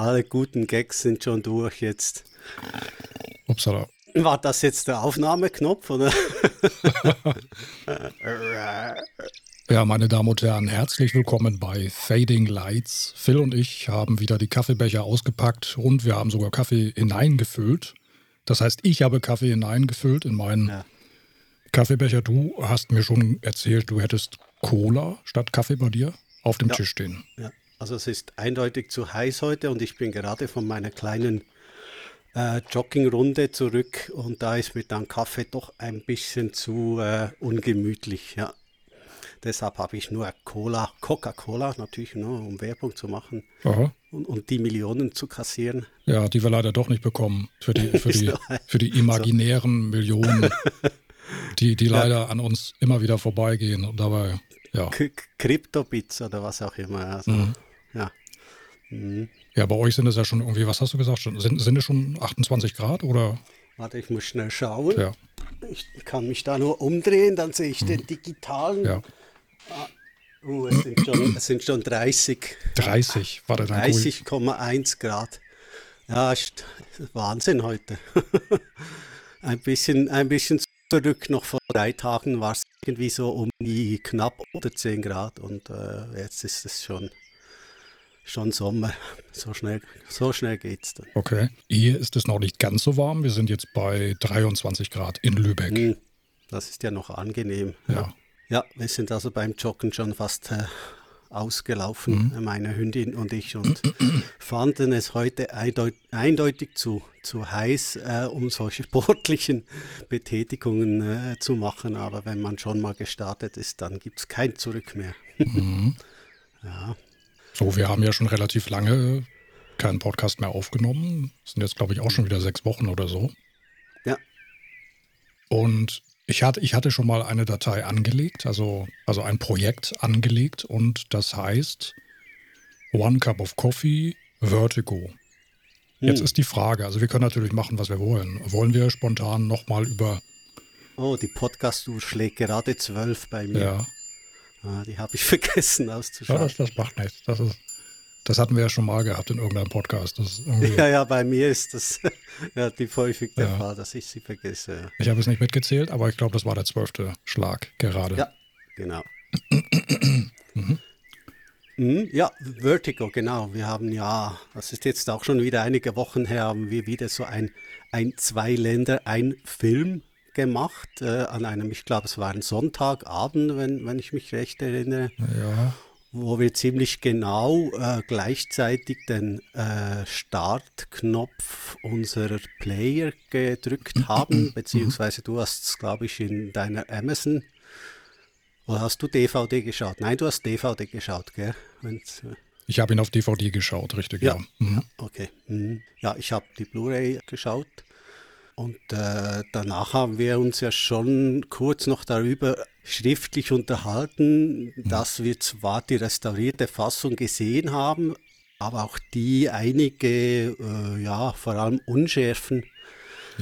Alle guten Gags sind schon durch jetzt. Upsala. War das jetzt der Aufnahmeknopf oder? Ja, meine Damen und Herren, herzlich willkommen bei Fading Lights. Phil und ich haben wieder die Kaffeebecher ausgepackt und wir haben sogar Kaffee hineingefüllt. Das heißt, ich habe Kaffee hineingefüllt in meinen Ja. Kaffeebecher. Du hast mir schon erzählt, du hättest Cola statt Kaffee bei dir auf dem Ja. Tisch stehen. Ja, also es ist eindeutig zu heiß heute und ich bin gerade von meiner kleinen äh, Joggingrunde zurück und da ist mir dann Kaffee doch ein bisschen zu äh, ungemütlich. Ja. Deshalb habe ich nur Cola, Coca-Cola natürlich, nur um Werbung zu machen und, und die Millionen zu kassieren. Ja, die wir leider doch nicht bekommen. Für die, für die, für die imaginären Millionen, die, die leider an uns immer wieder vorbeigehen. Und dabei, ja. K Kryptobits oder was auch immer. Also, Mhm. Ja. Mhm. Ja, bei euch sind es ja schon irgendwie, was hast du gesagt? Sind, sind es schon 28 Grad oder? Warte, ich muss schnell schauen. Ja, Ich kann mich da nur umdrehen, dann sehe ich den digitalen. ja. Uh, es, sind schon, es sind schon 30. 30 war der dann cool. 30,1 Grad. Ja, ist Wahnsinn heute. ein, bisschen, ein bisschen zurück, noch vor drei Tagen war es irgendwie so um die knapp unter 10 Grad und äh, jetzt ist es schon, schon Sommer. So schnell, so schnell geht's dann. Okay. Hier ist es noch nicht ganz so warm. Wir sind jetzt bei 23 Grad in Lübeck. Hm, Das ist ja noch angenehm. Ja. Ja, wir sind also beim Joggen schon fast äh, ausgelaufen, äh, meine Hündin und ich, und fanden es heute eindeut eindeutig zu, zu heiß, äh, um solche sportlichen Betätigungen äh, zu machen. Aber wenn man schon mal gestartet ist, dann gibt es kein Zurück mehr. Ja, So, wir haben ja schon relativ lange keinen Podcast mehr aufgenommen. Das sind jetzt, glaube ich, auch schon wieder sechs Wochen oder so. ja, Und ich hatte, ich hatte schon mal eine Datei angelegt, also, also ein Projekt angelegt und das heißt One Cup of Coffee Vertigo. Jetzt Hm. ist die Frage, also wir können natürlich machen, was wir wollen. Wollen wir spontan nochmal über, Oh, die Podcast-Uhr schlägt gerade zwölf bei mir. ja, Ah, die habe ich vergessen ja auszuschalten. das, das macht nichts. Das, ist, das hatten wir ja schon mal gehabt in irgendeinem Podcast. Ja, ja, bei mir ist das relativ häufig der Ja. Fall, dass ich sie vergesse. ja. Ich habe es nicht mitgezählt, aber ich glaube, das war der zwölfte Schlag gerade. Ja, genau. Mhm, Ja, Vertigo, genau. Wir haben ja, das ist jetzt auch schon wieder einige Wochen her, haben wir wieder so ein, ein zwei Länder, ein Film gemacht äh, an einem, ich glaube, es war ein Sonntagabend, wenn, wenn ich mich recht erinnere, Ja, wo wir ziemlich genau äh, gleichzeitig den äh, Startknopf unserer Player gedrückt haben, beziehungsweise du hast es, glaube ich, in deiner Amazon oder hast du DVD geschaut? Nein, du hast DVD geschaut, gell? Wenn's, äh, ich habe ihn auf DVD geschaut, richtig, ja. ja, Mhm. okay. Mhm. Ja, ich habe die Blu-ray geschaut und äh, danach haben wir uns ja schon kurz noch darüber schriftlich unterhalten, dass wir zwar die restaurierte Fassung gesehen haben, aber auch die einige, äh, ja, vor allem Unschärfen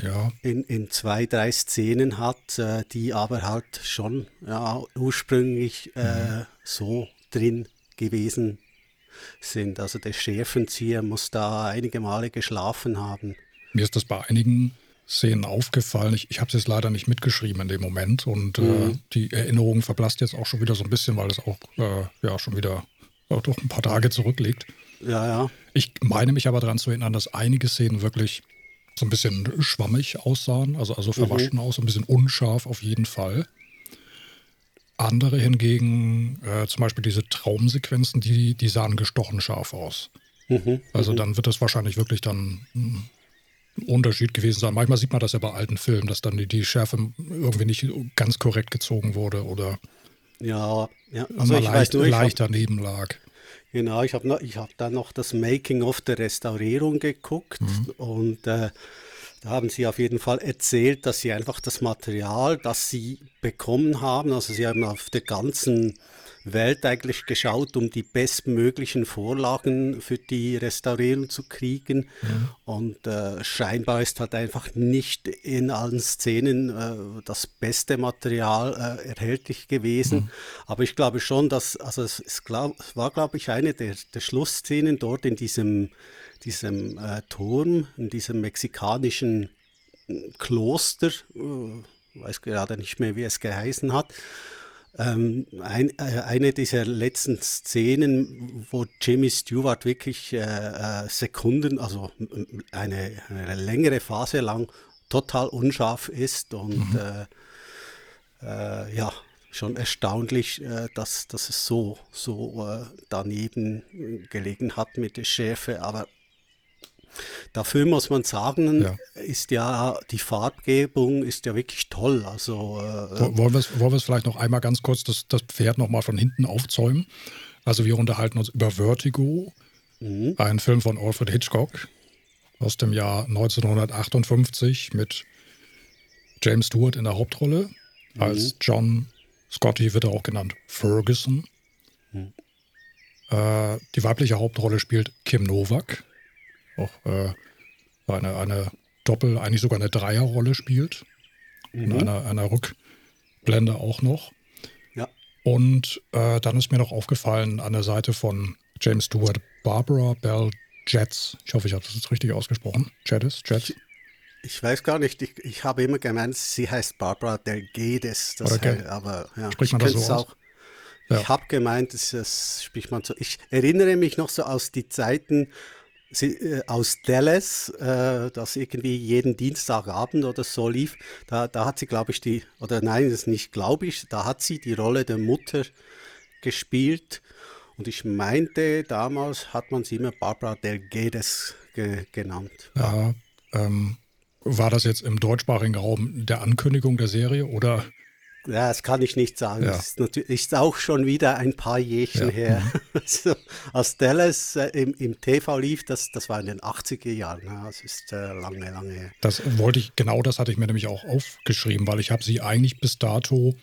Ja, in, in zwei, drei Szenen hat, äh, die aber halt schon ja, ursprünglich äh, so drin gewesen sind. Also der Schärfenzieher muss da einige Male geschlafen haben. Mir ist das bei einigen Szenen aufgefallen. Ich, ich habe es jetzt leider nicht mitgeschrieben in dem Moment und äh, die Erinnerung verblasst jetzt auch schon wieder so ein bisschen, weil es auch äh, ja schon wieder äh, doch ein paar Tage zurückliegt. Ja, ja. Ich meine mich aber daran zu erinnern, dass einige Szenen wirklich so ein bisschen schwammig aussahen, also, also verwaschen aus, ein bisschen unscharf auf jeden Fall. Andere hingegen, äh, zum Beispiel diese Traumsequenzen, die, die sahen gestochen scharf aus. Mhm. Also dann wird das wahrscheinlich wirklich dann hm, Unterschied gewesen sein. Manchmal sieht man das ja bei alten Filmen, dass dann die, die Schärfe irgendwie nicht ganz korrekt gezogen wurde oder Ja, ja. Also ich weiß leicht, nur, ich hab, leicht daneben lag. genau, ich habe ich hab dann noch das Making-of der Restaurierung geguckt und äh, da haben sie auf jeden Fall erzählt, dass sie einfach das Material, das sie bekommen haben, also sie haben auf der ganzen Welt eigentlich geschaut, um die bestmöglichen Vorlagen für die Restaurierung zu kriegen. Und äh, scheinbar ist halt einfach nicht in allen Szenen äh, das beste Material äh, erhältlich gewesen. Aber ich glaube schon, dass, also es, ist glaub, es war, glaube ich, eine der, der Schlussszenen dort in diesem diesem äh, Turm, in diesem mexikanischen äh, Kloster, äh, weiß gerade nicht mehr, wie es geheißen hat. Ähm, ein, äh, eine dieser letzten Szenen, wo Jimmy Stewart wirklich äh, äh Sekunden, also eine, eine, längere Phase lang total unscharf ist und mhm. Äh, ja, schon erstaunlich, äh, dass, dass es so, so äh, daneben gelegen hat mit der Schärfe. Aber dafür muss man sagen, ja. ist ja die Farbgebung ist ja wirklich toll. Also, äh, wollen wir es vielleicht noch einmal ganz kurz das, das Pferd nochmal von hinten aufzäumen? Also wir unterhalten uns über Vertigo, mhm. ein Film von Alfred Hitchcock aus dem Jahr 1958 mit James Stewart in der Hauptrolle mhm. als John Scotty wird er auch genannt Ferguson. Hm. Äh, die weibliche Hauptrolle spielt Kim Novak. Auch äh, eine, eine Doppel-, eigentlich sogar eine Dreierrolle spielt. Mhm. In einer, einer Rückblende auch noch. Ja. Und äh, dann ist mir noch aufgefallen an der Seite von James Stewart Barbara Bell Jets. Ich hoffe, ich habe das jetzt richtig ausgesprochen. Jettis, Jets. Ich weiß gar nicht, ich, ich habe immer gemeint, sie heißt Barbara Delgedes, das okay. aber ja, Spricht man das so auch. Ja. Ich habe gemeint, das, das, spricht man so. Ich erinnere mich noch so aus die Zeiten sie, äh, aus Dallas, äh, das irgendwie jeden Dienstagabend oder so lief. Da, da hat sie, glaube ich, die, oder nein, das nicht, glaube ich, da hat sie die Rolle der Mutter gespielt. Und ich meinte, damals hat man sie immer Barbara Delgedes ge genannt. Ja, ähm, war das jetzt im deutschsprachigen Raum der Ankündigung der Serie oder? Ja, das kann ich nicht sagen. Ja. Das ist, natürlich, ist auch schon wieder ein paar Jährchen ja. her. Mhm. Also, als Dallas äh, im, im, TV lief, das, das war in den 80er Jahren. Ja, das ist äh, lange, lange her. Das wollte ich, genau das hatte ich mir nämlich auch aufgeschrieben, weil ich habe sie eigentlich bis dato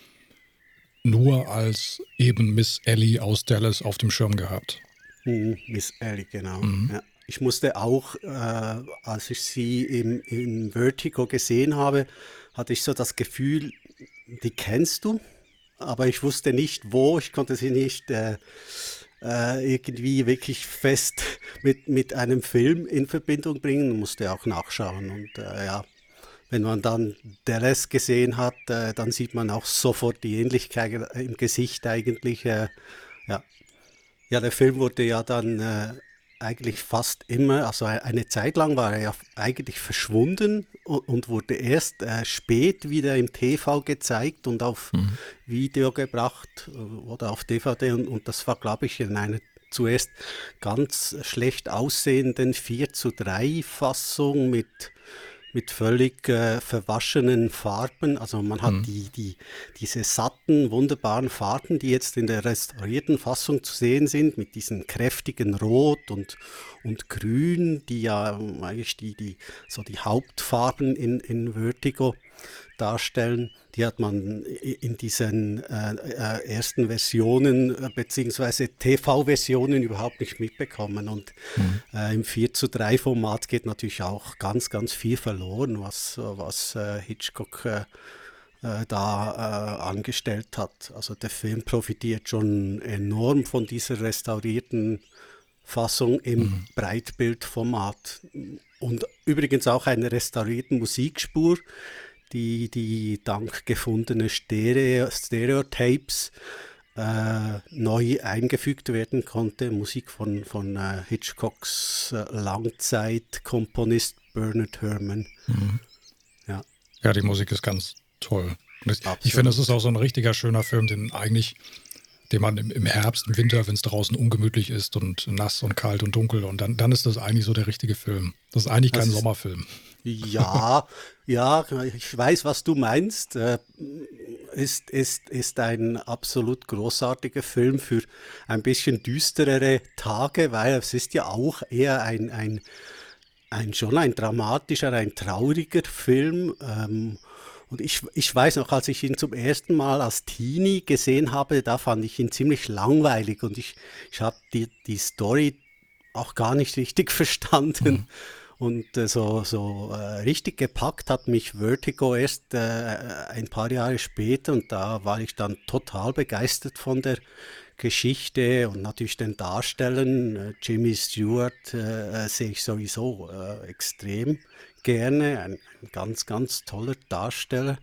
nur als eben Miss Ellie aus Dallas auf dem Schirm gehabt. Mhm, Miss Ellie, genau. Mhm. Ja ich musste auch, äh, als ich sie im, im Vertigo gesehen habe, hatte ich so das Gefühl, die kennst du, aber ich wusste nicht wo, ich konnte sie nicht äh, äh, irgendwie wirklich fest mit, mit einem Film in Verbindung bringen, musste auch nachschauen und äh, ja, wenn man dann der Rest gesehen hat, äh, dann sieht man auch sofort die Ähnlichkeit im Gesicht eigentlich. Äh, ja. ja, der Film wurde ja dann äh, eigentlich fast immer, also eine Zeit lang war er ja eigentlich verschwunden und, und wurde erst äh, spät wieder im TV gezeigt und auf mhm. Video gebracht äh, oder auf DVD und, und das war, glaube ich, in einer zuerst ganz schlecht aussehenden 4 zu 3 Fassung mit mit völlig äh, verwaschenen Farben. Also man hat mhm. die, die, diese satten, wunderbaren Farben, die jetzt in der restaurierten Fassung zu sehen sind, mit diesen kräftigen Rot und, und Grün, die ja eigentlich die, die, so die Hauptfarben in, in Vertigo darstellen, die hat man in diesen äh, äh, ersten Versionen äh, bzw. TV-Versionen überhaupt nicht mitbekommen. Und mhm. äh, im 4 zu 3 Format geht natürlich auch ganz, ganz viel verloren, was, was äh, Hitchcock äh, da angestellt hat. Also der Film profitiert schon enorm von dieser restaurierten Fassung im mhm. Breitbildformat. Und übrigens auch einer restaurierten Musikspur, die, die dank gefundene Stereo, Stereotapes äh, neu eingefügt werden konnte. Musik von, von äh, Hitchcocks äh, Langzeitkomponist Bernard Herrmann. Mhm. Ja. ja, die Musik ist ganz toll. Ich, ich finde, es ist auch so ein richtiger schöner Film, den eigentlich den man im, im Herbst, im Winter, wenn es draußen ungemütlich ist und nass und kalt und dunkel, und dann, dann ist das eigentlich so der richtige Film. Das ist eigentlich kein das Sommerfilm. Ja, ja, ich weiß, was du meinst. Äh, ist, ist, ist ein absolut großartiger Film für ein bisschen düsterere Tage, weil es ist ja auch eher ein, ein, ein schon ein dramatischer, ein trauriger Film. Ähm, und ich, ich weiß noch, als ich ihn zum ersten Mal als Teenie gesehen habe, da fand ich ihn ziemlich langweilig und ich, ich habe die, die Story auch gar nicht richtig verstanden. Mhm. Und äh, so, so äh, richtig gepackt hat mich Vertigo erst äh, ein paar Jahre später und da war ich dann total begeistert von der Geschichte und natürlich den Darstellern. Jimmy Stewart äh, sehe ich sowieso äh, extrem gerne, ein, ein, ganz, ganz toller Darsteller.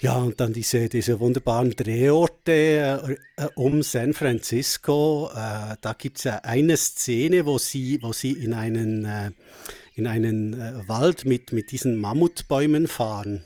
Ja, und dann diese, diese wunderbaren Drehorte äh, um San Francisco. Äh, da gibt es ja eine Szene, wo sie, wo sie in einen, äh, in einen äh, Wald mit, mit diesen Mammutbäumen fahren.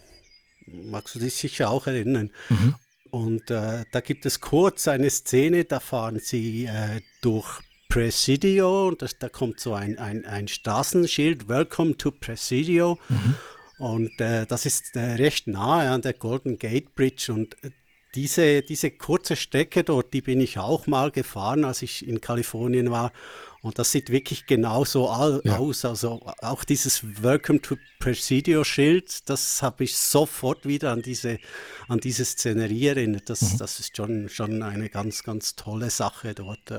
Magst du dich sicher auch erinnern? Mhm. Und äh, da gibt es kurz eine Szene, da fahren sie äh, durch Presidio und das, da kommt so ein, ein, ein Straßenschild, Welcome to Presidio. Mhm. Und äh, das ist äh, recht nahe an der Golden Gate Bridge. Und äh, diese, diese kurze Strecke dort, die bin ich auch mal gefahren, als ich in Kalifornien war. Und das sieht wirklich genauso ja. aus. Also auch dieses Welcome to Presidio Schild, das habe ich sofort wieder an diese, an diese Szenerie erinnert. Das, mhm. das ist schon, schon eine ganz, ganz tolle Sache dort.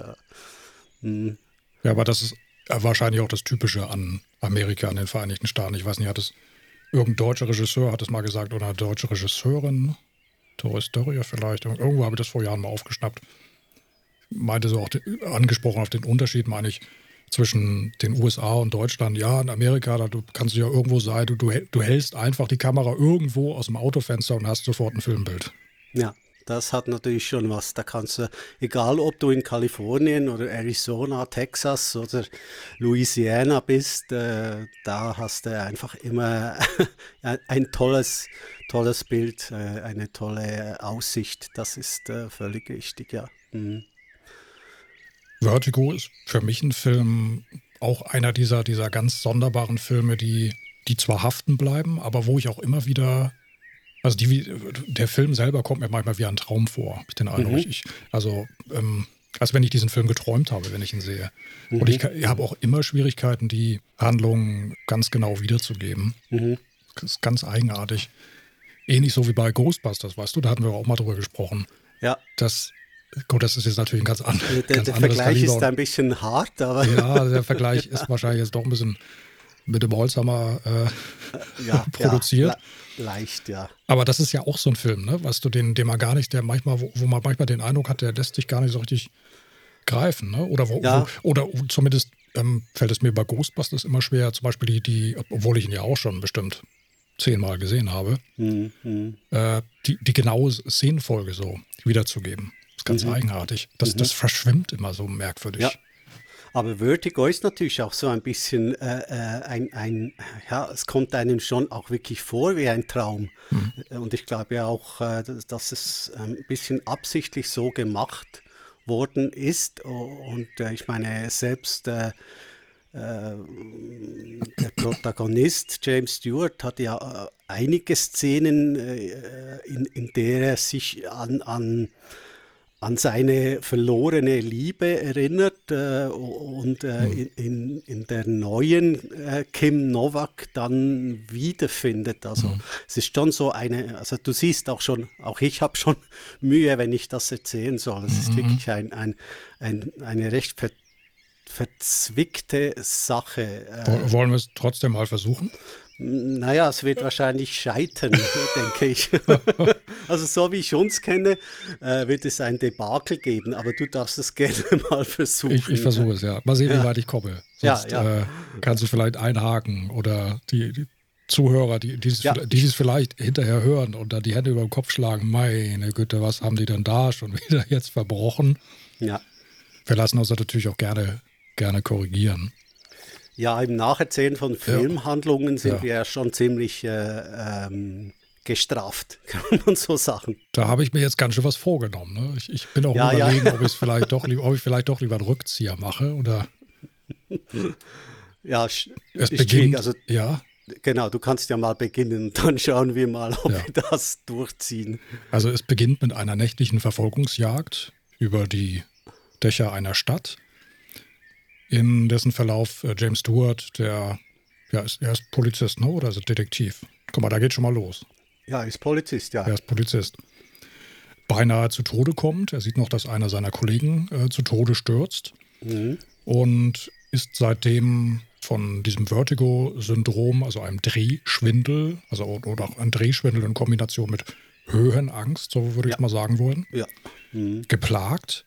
Mhm. Ja, aber das ist wahrscheinlich auch das Typische an Amerika, an den Vereinigten Staaten. Ich weiß nicht, hat es Irgendein deutscher Regisseur hat es mal gesagt oder eine deutsche Regisseurin, Doris Dörrier vielleicht. Irgendwo habe ich das vor Jahren mal aufgeschnappt. Meinte so auch angesprochen auf den Unterschied, meine ich, zwischen den USA und Deutschland. Ja, in Amerika, da du kannst du ja irgendwo sein, du, du, du hältst einfach die Kamera irgendwo aus dem Autofenster und hast sofort ein Filmbild. Ja, das hat natürlich schon was. Da kannst du, egal ob du in Kalifornien oder Arizona, Texas oder Louisiana bist, äh, da hast du einfach immer ein tolles, tolles Bild, äh, eine tolle Aussicht. Das ist äh, völlig richtig, ja. Mhm. Vertigo ist für mich ein Film, auch einer dieser, dieser ganz sonderbaren Filme, die, die zwar haften bleiben, aber wo ich auch immer wieder also die, der Film selber kommt mir manchmal wie ein Traum vor, habe ich den Eindruck. Mhm. Ich, also ähm, als wenn ich diesen Film geträumt habe, wenn ich ihn sehe. Mhm. Und ich, ich habe auch immer Schwierigkeiten, die Handlungen ganz genau wiederzugeben. Mhm. Das ist ganz eigenartig. Ähnlich so wie bei Ghostbusters, weißt du, da hatten wir auch mal drüber gesprochen. Ja. Das, gut, das ist jetzt natürlich ein ganz, an, der, ganz der anderes Vergleich Kaliber. ist ein bisschen hart, aber. Ja, der Vergleich ist wahrscheinlich jetzt doch ein bisschen mit dem Holzhammer äh, ja, produziert. Ja, leicht, ja. Aber das ist ja auch so ein Film, ne? Weißt du, den, den man gar nicht, der manchmal, wo, wo man manchmal den Eindruck hat, der lässt sich gar nicht so richtig greifen, ne? Oder, wo, ja. wo, oder zumindest ähm, fällt es mir bei Ghostbusters immer schwer, zum Beispiel die, die, obwohl ich ihn ja auch schon bestimmt zehnmal gesehen habe, mhm. äh, die, die genaue Szenenfolge so wiederzugeben. Das ist ganz mhm. eigenartig. Das, mhm. das verschwimmt immer so merkwürdig. Ja. Aber Vertigo ist natürlich auch so ein bisschen äh, äh, ein, ein, ja, es kommt einem schon auch wirklich vor wie ein Traum. Mhm. Und ich glaube ja auch, äh, dass es ein bisschen absichtlich so gemacht worden ist. Und äh, ich meine, selbst äh, der Protagonist James Stewart hat ja einige Szenen, in, in der er sich an, an an seine verlorene Liebe erinnert äh, und äh, mhm. in, in der neuen äh, Kim Novak dann wiederfindet. Also mhm. es ist schon so eine, also du siehst auch schon, auch ich habe schon Mühe, wenn ich das erzählen soll. Es mhm. ist wirklich ein, ein, ein, eine recht ver verzwickte Sache. Äh. Wollen wir es trotzdem mal versuchen? Naja, es wird wahrscheinlich scheitern, denke ich. also so wie ich uns kenne, äh, wird es ein Debakel geben, aber du darfst es gerne mal versuchen. Ich, ich versuche es, ja. Mal sehen, ja. wie weit ich komme. Sonst ja, ja. Äh, kannst du vielleicht einhaken oder die, die Zuhörer, die, die, ja. die es vielleicht hinterher hören und dann die Hände über den Kopf schlagen, meine Güte, was haben die denn da schon wieder jetzt verbrochen? Ja. Wir lassen uns natürlich auch gerne, gerne korrigieren. Ja, im Nacherzählen von Filmhandlungen sind ja. wir ja schon ziemlich äh, ähm, gestraft, kann man so sagen. Da habe ich mir jetzt ganz schön was vorgenommen. Ne? Ich, ich, bin auch ja, überlegen, ja. ob, ich vielleicht doch, ob ich vielleicht doch lieber einen Rückzieher mache oder. ja, es beginnt, also, ja. Genau, du kannst ja mal beginnen und dann schauen wir mal, ob ja. wir das durchziehen. Also es beginnt mit einer nächtlichen Verfolgungsjagd über die Dächer einer Stadt in dessen Verlauf äh, James Stewart, der, ja, ist, er ist Polizist, ne? oder ist er Detektiv? Guck mal, da geht schon mal los. Ja, ist Polizist, ja. Er ist Polizist. Beinahe zu Tode kommt. Er sieht noch, dass einer seiner Kollegen äh, zu Tode stürzt. Mhm. Und ist seitdem von diesem Vertigo-Syndrom, also einem Drehschwindel, also oder auch ein Drehschwindel in Kombination mit Höhenangst, so würde ich ja. mal sagen wollen, ja. mhm. geplagt.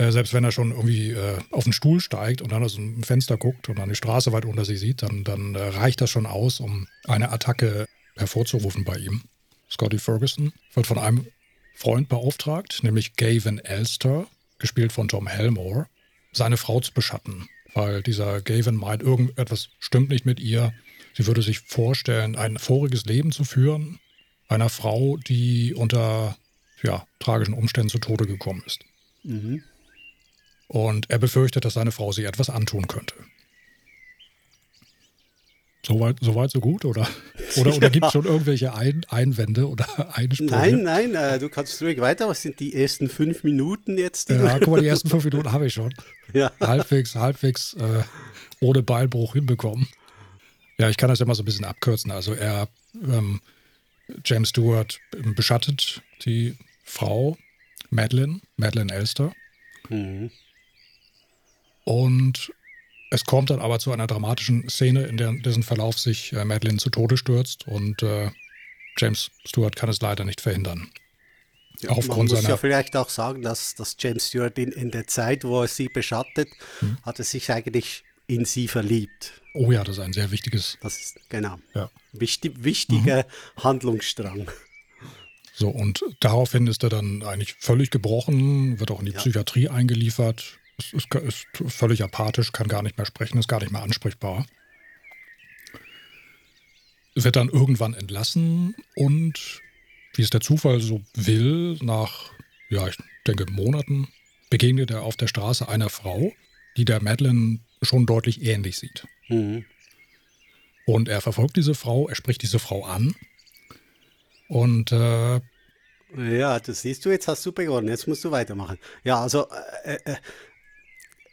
Äh, selbst wenn er schon irgendwie äh, auf den Stuhl steigt und dann aus dem Fenster guckt und dann die Straße weit unter sich sieht, dann, dann äh, reicht das schon aus, um eine Attacke hervorzurufen bei ihm. Scotty Ferguson wird von einem Freund beauftragt, nämlich Gavin Elster, gespielt von Tom Helmore, seine Frau zu beschatten, weil dieser Gavin meint, irgendetwas stimmt nicht mit ihr. Sie würde sich vorstellen, ein voriges Leben zu führen, einer Frau, die unter ja, tragischen Umständen zu Tode gekommen ist. Mhm. Und er befürchtet, dass seine Frau sich etwas antun könnte. Soweit, soweit so gut? Oder, oder, oder gibt es schon irgendwelche Ein Einwände oder Einsprüche? Nein, nein, äh, du kannst ruhig weiter. Was sind die ersten fünf Minuten jetzt? Ja, guck mal, die ersten fünf Minuten habe ich schon. Ja. Halbwegs, halbwegs äh, ohne Beilbruch hinbekommen. Ja, ich kann das ja mal so ein bisschen abkürzen. Also er, ähm, James Stewart beschattet die Frau Madeline, Madeline Elster. Mhm. Und es kommt dann aber zu einer dramatischen Szene, in der, dessen Verlauf sich äh, Madeline zu Tode stürzt und äh, James Stewart kann es leider nicht verhindern. Ja, Aufgrund man muss ja vielleicht auch sagen, dass, dass James Stewart in, in der Zeit, wo er sie beschattet, hm. hat er sich eigentlich in sie verliebt. Oh ja, das ist ein sehr wichtiges. Das ist genau. Ja. Wichtig, wichtiger mhm. Handlungsstrang. So, und daraufhin ist er dann eigentlich völlig gebrochen, wird auch in die ja. Psychiatrie eingeliefert, ist, ist, ist völlig apathisch, kann gar nicht mehr sprechen, ist gar nicht mehr ansprechbar. Wird dann irgendwann entlassen und, wie es der Zufall so will, nach, ja, ich denke, Monaten begegnet er auf der Straße einer Frau, die der Madeline schon deutlich ähnlich sieht. Mhm. Und er verfolgt diese Frau, er spricht diese Frau an. Und äh, ja, das siehst du, jetzt hast du begonnen, jetzt musst du weitermachen. Ja, also äh, äh,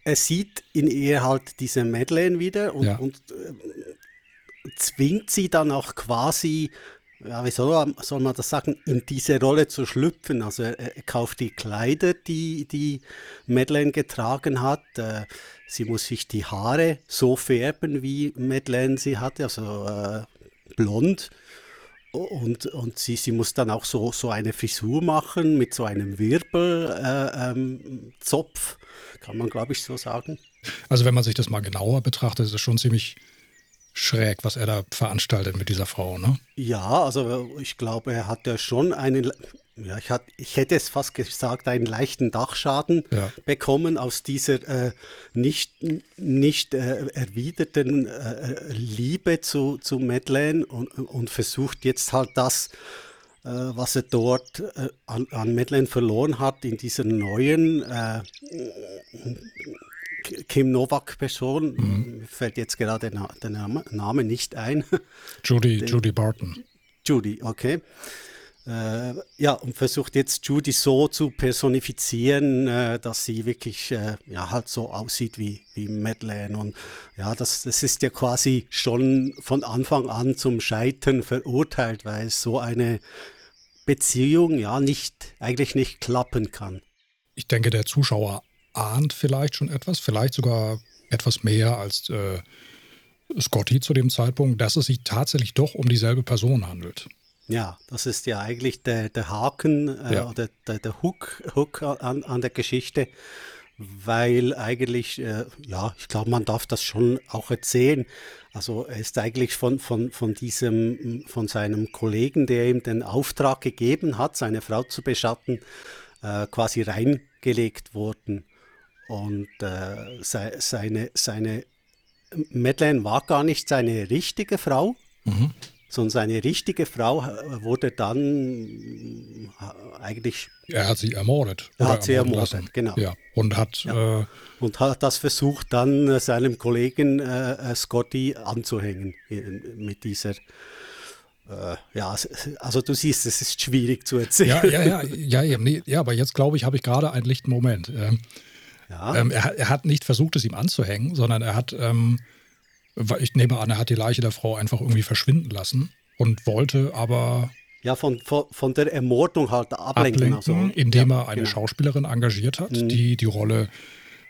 er sieht in ihr halt diese Madeleine wieder und, ja. und äh, zwingt sie dann auch quasi, ja, wie soll, soll, man das sagen, in diese Rolle zu schlüpfen. Also er, er kauft die Kleider, die die Madeleine getragen hat. Äh, sie muss sich die Haare so färben, wie Madeleine sie hatte, also äh, blond. Und, und sie, sie muss dann auch so, so eine Frisur machen mit so einem Wirbelzopf. Äh, ähm, kann man, glaube ich, so sagen. Also wenn man sich das mal genauer betrachtet, ist es schon ziemlich schräg, was er da veranstaltet mit dieser Frau, ne? Ja, also ich glaube, er hat ja schon einen, ja, ich, hat, ich hätte es fast gesagt, einen leichten Dachschaden ja. bekommen aus dieser äh, nicht, nicht äh, erwiderten äh, Liebe zu, zu Madeleine und, und versucht jetzt halt das äh, was er dort äh, an, an Madeleine verloren hat, in dieser neuen äh, Kim Novak-Person, mhm. fällt jetzt gerade der Name nicht ein. Judy, Den, Judy Barton. Judy, okay. Äh, ja, und versucht jetzt Judy so zu personifizieren, äh, dass sie wirklich äh, ja, halt so aussieht wie, wie Madeleine. Und ja, das, das ist ja quasi schon von Anfang an zum Scheitern verurteilt, weil so eine Beziehung ja nicht, eigentlich nicht klappen kann. Ich denke, der Zuschauer ahnt vielleicht schon etwas, vielleicht sogar etwas mehr als äh, Scotty zu dem Zeitpunkt, dass es sich tatsächlich doch um dieselbe Person handelt. Ja, das ist ja eigentlich der, der Haken äh, ja. oder der, der Hook, Hook an, an der Geschichte, weil eigentlich, äh, ja, ich glaube, man darf das schon auch erzählen. Also er ist eigentlich von, von, von diesem, von seinem Kollegen, der ihm den Auftrag gegeben hat, seine Frau zu beschatten, äh, quasi reingelegt worden. Und äh, se, seine, seine Madeleine war gar nicht seine richtige Frau, mhm sondern seine richtige Frau äh, wurde dann äh, eigentlich. Er hat sie ermordet. Er hat sie ermordet, lassen. genau. Ja. Und hat. Ja. Äh, und hat das versucht, dann äh, seinem Kollegen äh, Scotty anzuhängen mit dieser. ja, also du siehst, es ist schwierig zu erzählen. Ja, ja, ja, ja, nee, ja aber jetzt glaube ich, habe ich gerade einen lichten Moment. Ähm, ja. ähm, er, er, hat nicht versucht, es ihm anzuhängen, sondern er hat. Ähm, ich nehme an, er hat die Leiche der Frau einfach irgendwie verschwinden lassen und wollte aber. Ja, von, von, von der Ermordung halt ablenken. ablenken also. Indem ja, er eine genau. Schauspielerin engagiert hat, mhm. die die Rolle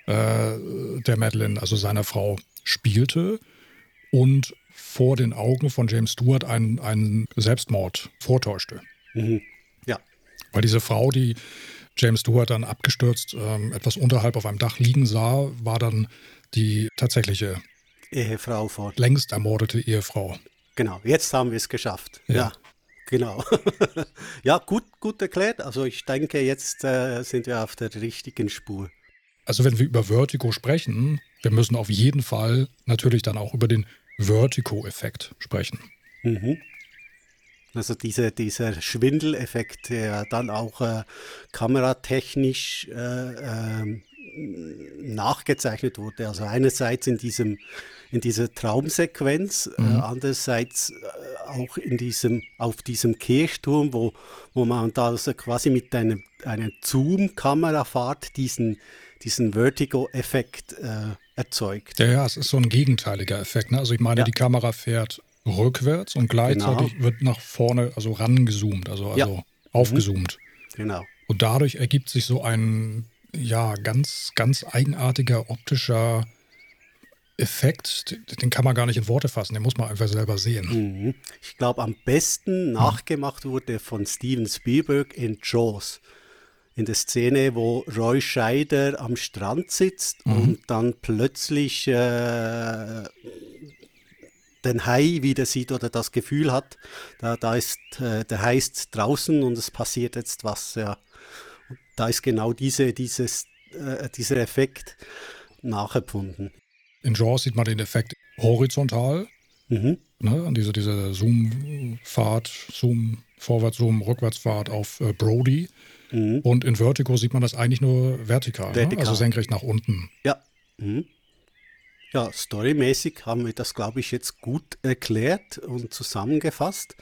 äh, der Madeline, also seiner Frau, spielte und vor den Augen von James Stewart einen, einen Selbstmord vortäuschte. Mhm. Ja. Weil diese Frau, die James Stewart dann abgestürzt ähm, etwas unterhalb auf einem Dach liegen sah, war dann die tatsächliche Ehefrau von. längst ermordete Ehefrau. Genau, jetzt haben wir es geschafft. Ja. Ja, genau. ja, gut, gut erklärt. Also ich denke, jetzt äh, sind wir auf der richtigen Spur. Also wenn wir über Vertigo sprechen, wir müssen auf jeden Fall natürlich dann auch über den Vertigo-Effekt sprechen. Mhm. Also diese, dieser Schwindeleffekt, der dann auch äh, kameratechnisch äh, ähm, nachgezeichnet wurde. Also einerseits in diesem in dieser Traumsequenz, äh, andererseits äh, auch in diesem auf diesem Kirchturm, wo, wo man da also quasi mit einer, einer Zoom-Kamerafahrt diesen diesen Vertigo-Effekt äh, erzeugt. Ja, ja, es ist so ein gegenteiliger Effekt. Ne? Also ich meine, Ja. die Kamera fährt rückwärts und gleichzeitig wird nach vorne, also rangezoomt, also, Ja. also aufgezoomt. Genau. Und dadurch ergibt sich so ein, ja, ganz, ganz eigenartiger optischer Effekt, den- kann man gar nicht in Worte fassen, den muss man einfach selber sehen. Mhm. Ich glaube, am besten nachgemacht wurde von Steven Spielberg in Jaws. In der Szene, wo Roy Scheider am Strand sitzt und dann plötzlich äh, den Hai wieder sieht oder das Gefühl hat, da, da ist äh, der Hai ist draußen und es passiert jetzt was. Ja. Und da ist genau diese, dieses, äh, dieser Effekt nachempfunden. In Jaws sieht man den Effekt horizontal, Mhm. ne, diese, diese Zoom-Fahrt, Zoom, Vorwärts-Zoom, Rückwärtsfahrt auf äh, Brody. Mhm. Und in Vertigo sieht man das eigentlich nur vertikal, Ne? Vertikal. also senkrecht nach unten. Ja. Mhm. Ja, storymäßig haben wir das, glaube ich, jetzt gut erklärt und zusammengefasst.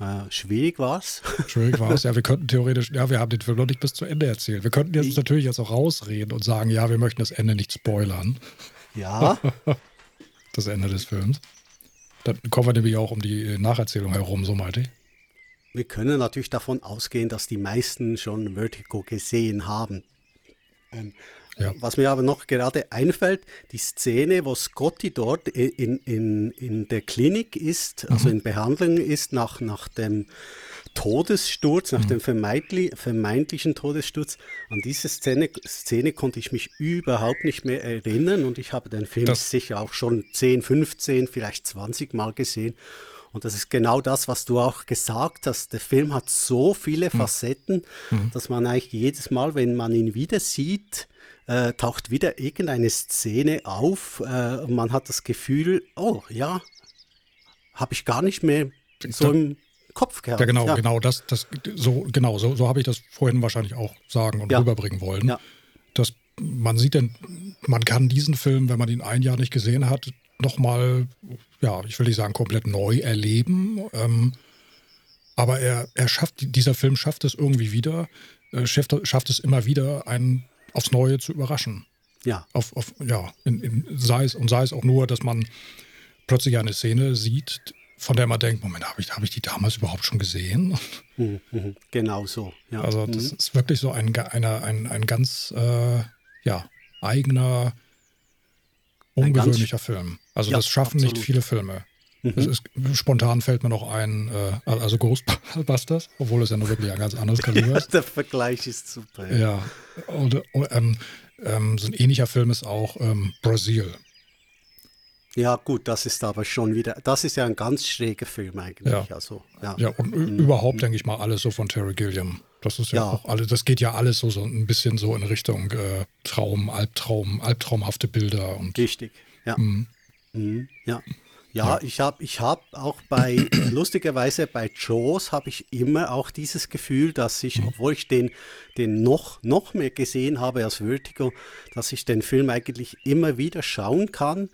Äh, schwierig war es. Schwierig war es. Ja, wir könnten theoretisch, ja, wir haben den Film noch nicht bis zu Ende erzählt. Wir könnten jetzt Ich- natürlich jetzt auch rausreden und sagen, ja, wir möchten das Ende nicht spoilern, ja, das Ende des Films. Dann kommen wir nämlich auch um die Nacherzählung herum, so meinte ich. wir können natürlich davon ausgehen, dass die meisten schon Vertigo gesehen haben. Ähm, Ja. Was mir aber noch gerade einfällt, die Szene, wo Scotty dort in, in, in der Klinik ist, also in Behandlung ist nach, nach dem Todessturz, nach dem vermeintli vermeintlichen Todessturz, an diese Szene, Szene konnte ich mich überhaupt nicht mehr erinnern und ich habe den Film Das- sicher auch schon 10, 15, vielleicht 20 Mal gesehen. Und das ist genau das, was du auch gesagt hast. Der Film hat so viele Facetten, dass man eigentlich jedes Mal, wenn man ihn wieder sieht, äh, taucht wieder irgendeine Szene auf. Äh, und man hat das Gefühl, oh ja, habe ich gar nicht mehr so im Kopf gehabt. Ja, genau, ja. genau, das, das, so, genau, so, so habe ich das vorhin wahrscheinlich auch sagen und Ja. rüberbringen wollen. Ja. Dass man sieht denn, man kann diesen Film, wenn man ihn ein Jahr nicht gesehen hat, nochmal, ja, ich will nicht sagen komplett neu erleben. Ähm, aber er, er schafft, dieser Film schafft es irgendwie wieder, äh, schafft, schafft es immer wieder, einen aufs Neue zu überraschen. Ja, Auf, auf, ja, in, in, sei es, und sei es auch nur, dass man plötzlich eine Szene sieht, von der man denkt, Moment, habe ich, hab ich die damals überhaupt schon gesehen? mhm, mhm, genau so. Ja. Also das ist wirklich so ein, eine, ein, ein ganz äh, ja, eigener, Ein ganz- ungewöhnlicher Film. Also Ja, das schaffen absolut. nicht viele Filme. Mhm. Es ist, spontan fällt mir noch ein, äh, also Ghostbusters, obwohl es ja nur wirklich ein ganz anderes Kaliber ist. Der Vergleich ist super. Ja, und, und, ähm, ähm, so ein ähnlicher Film ist auch ähm, Brasil. Ja, gut, das ist aber schon wieder, das ist ja ein ganz schräger Film eigentlich. Ja. Also, ja. Ja, und ü- überhaupt denke ich mal alles so von Terry Gilliam. Das ist ja, Ja. auch alles, das geht ja alles so, so ein bisschen so in Richtung äh, Traum, Albtraum, albtraumhafte Bilder und Richtig, ja. Mhm, ja. Ja, ich habe ich hab auch bei, lustigerweise bei Jaws habe ich immer auch dieses Gefühl, dass ich, obwohl ich den, den noch, noch mehr gesehen habe als Vertigo, dass ich den Film eigentlich immer wieder schauen kann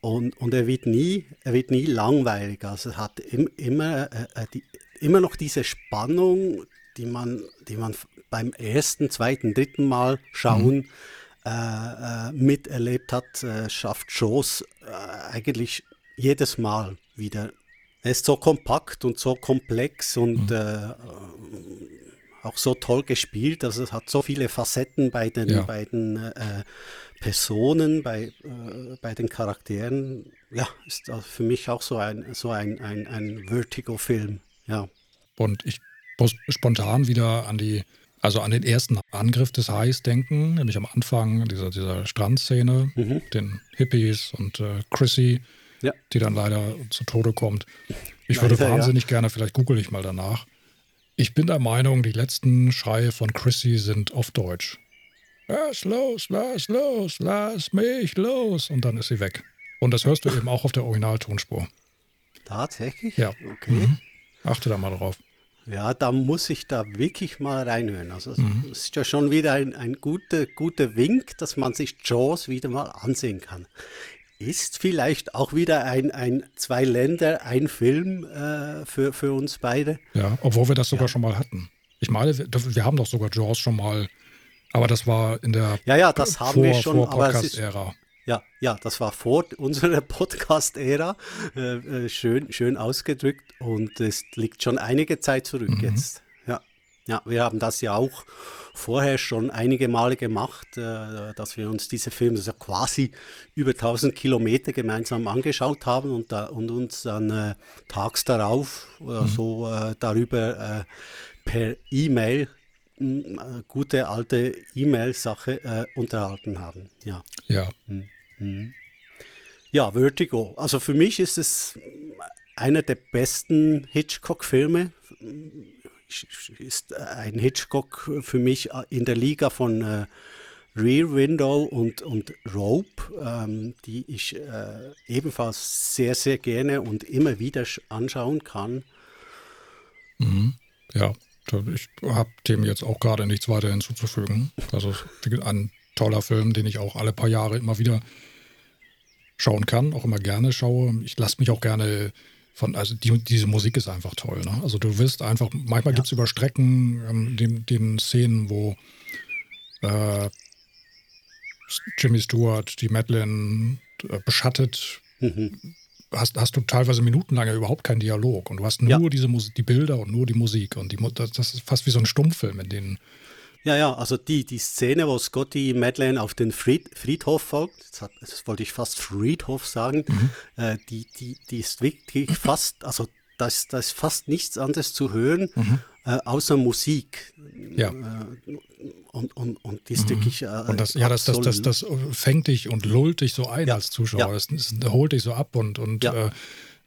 und, und er wird nie, er wird nie langweilig. Also er hat im, immer, äh, äh, die, immer noch diese Spannung, die man, die man beim ersten, zweiten, dritten Mal schauen äh, äh, miterlebt hat, äh, schafft äh, eigentlich jedes Mal wieder. Er ist so kompakt und so komplex und äh, auch so toll gespielt. Also es hat so viele Facetten bei den, Ja. bei den äh, Personen, bei, äh, bei den Charakteren, ja, ist für mich auch so ein, so ein, ein, ein Vertigo-Film, ja. Und ich muss spontan wieder an die, also an den ersten Angriff des Hais denken, nämlich am Anfang dieser, dieser Strandszene, mhm. den Hippies und äh, Chrissy, ja. die dann leider zu Tode kommt. Ich leider, würde wahnsinnig ja. gerne, vielleicht google ich mal danach. Ich bin der Meinung, die letzten Schreie von Chrissy sind auf Deutsch. Lass los, lass los, lass mich los. Und dann ist sie weg. Und das hörst du eben auch auf der Originaltonspur. Tatsächlich? Ja. Okay. Mhm. Achte da mal drauf. Ja, da muss ich da wirklich mal reinhören. Also mhm. es ist ja schon wieder ein, ein guter, guter Wink, dass man sich Jaws wieder mal ansehen kann. Ist vielleicht auch wieder ein, ein zwei Länder, ein Film äh, für, für uns beide. Ja, obwohl wir das sogar ja. schon mal hatten. Ich meine, wir, wir, haben doch sogar Jaws schon mal, aber das war in der ja, ja, das haben vor, wir schon, vor Podcast-Ära. Ja, ja, das war vor unserer Podcast-Ära. Äh, äh, schön, schön ausgedrückt und es liegt schon einige Zeit zurück mhm. jetzt. Ja. ja, wir haben das ja auch vorher schon einige Male gemacht, äh, dass wir uns diese Filme also quasi über 1000 Kilometer gemeinsam angeschaut haben und, da, und uns dann äh, tags darauf oder mhm. so äh, darüber äh, per E-Mail gute alte E-Mail-Sache äh, unterhalten haben. Ja. Ja. Mhm. Mhm. Ja, Vertigo. Also für mich ist es einer der besten Hitchcock-Filme. Ist ein Hitchcock für mich in der Liga von äh, Rear Window und, und Rope, ähm, die ich äh, ebenfalls sehr, sehr gerne und immer wieder anschauen kann. Mhm. Ja, ich habe dem jetzt auch gerade nichts weiter hinzuzufügen. Also ein toller Film, den ich auch alle paar Jahre immer wieder schauen kann, auch immer gerne schaue. Ich lasse mich auch gerne von, also die, diese Musik ist einfach toll. Ne? Also du wirst einfach, manchmal ja. gibt es über Strecken ähm, den, den Szenen, wo äh, Jimmy Stewart, die Madeline äh, beschattet, mhm. Hast, hast du teilweise minutenlang überhaupt keinen Dialog und du hast nur ja. diese Musik, die Bilder und nur die Musik und die, das, das ist fast wie so ein Stummfilm, in denen ja, ja, also die, die Szene, wo Scotty Madeleine auf den Fried, Friedhof folgt, das, hat, das, wollte ich fast Friedhof sagen, mhm. äh, die, die, die ist wirklich fast, also da ist, da ist fast nichts anderes zu hören, mhm. äh, außer Musik. Ja. Äh, und, und, und die ist mhm. wirklich. Äh, und das, ja, das, das, das, das fängt dich und lullt dich so ein ja. als Zuschauer. Ja. Das, das, holt dich so ab und, und ja. äh,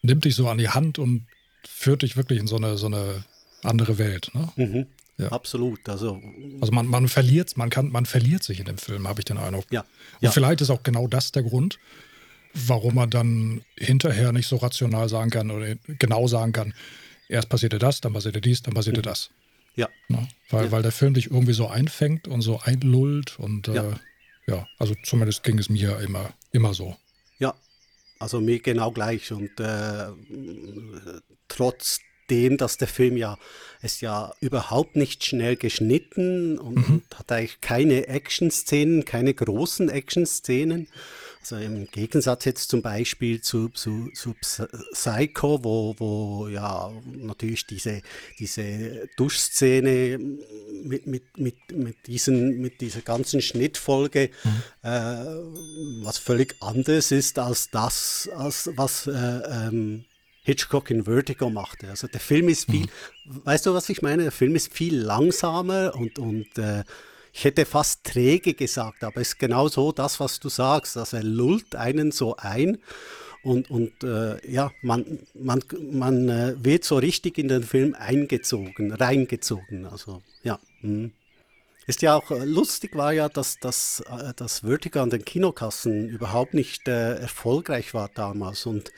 nimmt dich so an die Hand und führt dich wirklich in so eine, so eine andere Welt. Ne? Mhm. Ja. Absolut. Also, also man, man verliert, man kann, man verliert sich in dem Film, habe ich den Eindruck. Ja. Und ja. vielleicht ist auch genau das der Grund, warum man dann hinterher nicht so rational sagen kann oder genau sagen kann, erst passierte das, dann passierte dies, dann passierte mhm. das. Ja. Ne? Weil, ja. weil der Film dich irgendwie so einfängt und so einlullt und äh, ja. ja, also zumindest ging es mir immer, immer so. Ja, also mir genau gleich und äh, trotz dem, dass der Film ja ist ja überhaupt nicht schnell geschnitten und, mhm. und hat eigentlich keine Action-Szenen, keine großen Action-Szenen. Also im Gegensatz jetzt zum Beispiel zu, zu, zu Psycho, wo, wo ja natürlich diese, diese Duschszene mit, mit, mit, mit, diesen, mit dieser ganzen Schnittfolge, mhm. äh, was völlig anders ist als das, als was äh, ähm, Hitchcock in Vertigo machte. Also der Film ist viel, mhm. weißt du, was ich meine? Der Film ist viel langsamer und, und äh, ich hätte fast träge gesagt, aber es ist genau so das, was du sagst. Also er lullt einen so ein und, und äh, ja, man, man, man äh, wird so richtig in den Film eingezogen, reingezogen. Also ja. Mh. Ist ja auch äh, lustig war ja, dass, dass, äh, dass Vertigo an den Kinokassen überhaupt nicht äh, erfolgreich war damals und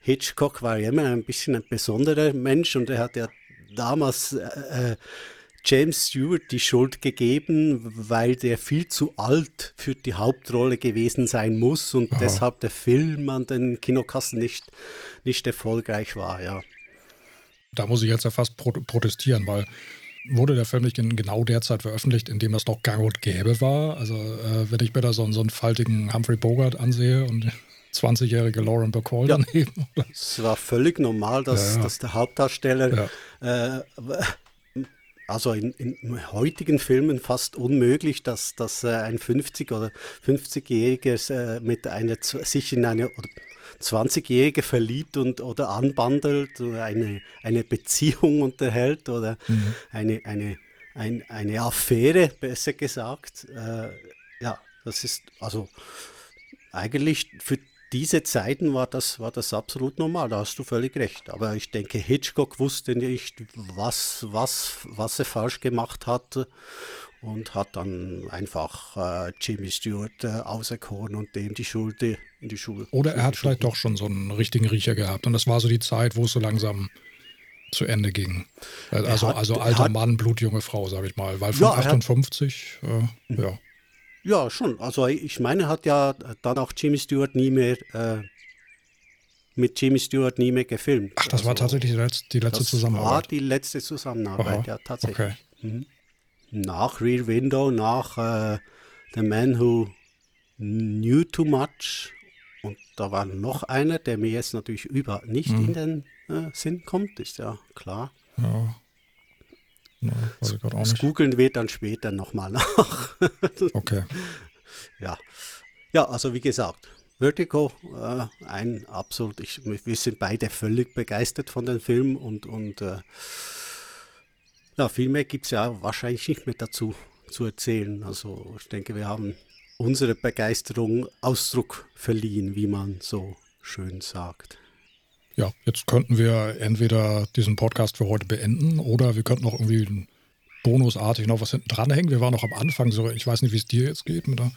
Hitchcock war ja immer ein bisschen ein besonderer Mensch und er hat ja damals äh, äh, James Stewart die Schuld gegeben, weil der viel zu alt für die Hauptrolle gewesen sein muss und Aha. deshalb der Film an den Kinokassen nicht, nicht erfolgreich war, ja. Da muss ich jetzt ja fast protestieren, weil wurde der Film nicht in genau der Zeit veröffentlicht, in dem das noch gang und gäbe war. Also äh, wenn ich mir da so, so einen faltigen Humphrey Bogart ansehe und 20-jährige Lauren Bacall ja. daneben. Es war völlig normal, dass, ja, ja. dass der Hauptdarsteller äh, also in, in, heutigen Filmen fast unmöglich, dass, dass äh, ein 50- oder 50-Jähriger äh, mit einer, sich in eine 20-Jährige verliebt und oder anbandelt oder eine, eine Beziehung unterhält oder mhm. eine, eine, ein, eine Affäre, besser gesagt. Äh, ja, das ist also eigentlich für diese Zeiten war das, war das absolut normal, da hast du völlig recht. Aber ich denke, Hitchcock wusste nicht, was, was, was er falsch gemacht hatte und hat dann einfach äh, Jimmy Stewart äh, auserkoren und dem die Schuld in die Schule. Oder er hat vielleicht doch schon so einen richtigen Riecher gehabt und das war so die Zeit, wo es so langsam zu Ende ging. Also, hat, also alter hat, Mann, blutjunge Frau, sage ich mal, weil von ja, 58, hat, äh, ja. Ja, schon. Also ich meine, hat ja dann auch Jimmy Stewart nie mehr äh, mit Jimmy Stewart nie mehr gefilmt. Ach, das also, war tatsächlich die letzte, die letzte das Zusammenarbeit. War die letzte Zusammenarbeit, Aha, ja, tatsächlich. Okay. Mhm. Nach Rear Window, nach äh, The Man Who Knew Too Much. Und da war noch einer, der mir jetzt natürlich über nicht mhm. in den äh, Sinn kommt, ist ja klar. Ja. No, weiß ich auch nicht. Das googeln wir dann später nochmal nach. okay. Ja. ja, also wie gesagt, Vertigo, äh, ein absolut, ich, wir sind beide völlig begeistert von dem Film und, und äh, ja, viel mehr gibt es ja wahrscheinlich nicht mehr dazu zu erzählen. Also ich denke, wir haben unsere Begeisterung Ausdruck verliehen, wie man so schön sagt. Ja, jetzt könnten wir entweder diesen Podcast für heute beenden oder wir könnten noch irgendwie bonusartig noch was hinten dranhängen. Wir waren noch am Anfang, so ich weiß nicht, wie es dir jetzt geht mit der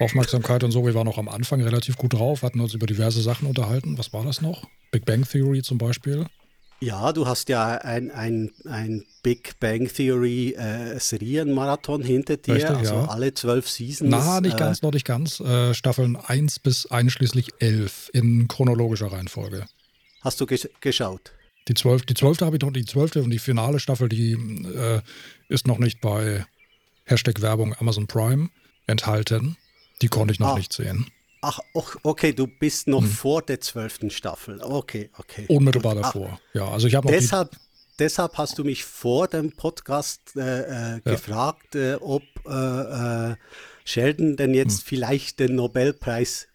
Aufmerksamkeit und so. Wir waren noch am Anfang relativ gut drauf, hatten uns über diverse Sachen unterhalten. Was war das noch? Big Bang Theory zum Beispiel. Ja, du hast ja ein, ein, ein Big Bang Theory äh, Serienmarathon hinter dir, Richtig, also ja. alle zwölf Seasons. Na, nicht äh, ganz, noch nicht ganz. Äh, Staffeln 1 bis einschließlich 11 in chronologischer Reihenfolge. Hast du gesch geschaut? Die zwölfte, die zwölfte habe ich noch, die zwölfte und die finale Staffel, die äh, ist noch nicht bei Hashtag Werbung Amazon Prime enthalten. Die konnte ich noch ah. nicht sehen. Ach, okay, du bist noch hm. vor der zwölften Staffel. Okay, okay. Unmittelbar Gut. davor. Ach, ja, also ich habe deshalb, deshalb hast du mich vor dem Podcast äh, äh ja. gefragt, äh, ob äh, äh, Sheldon denn jetzt hm. vielleicht den Nobelpreis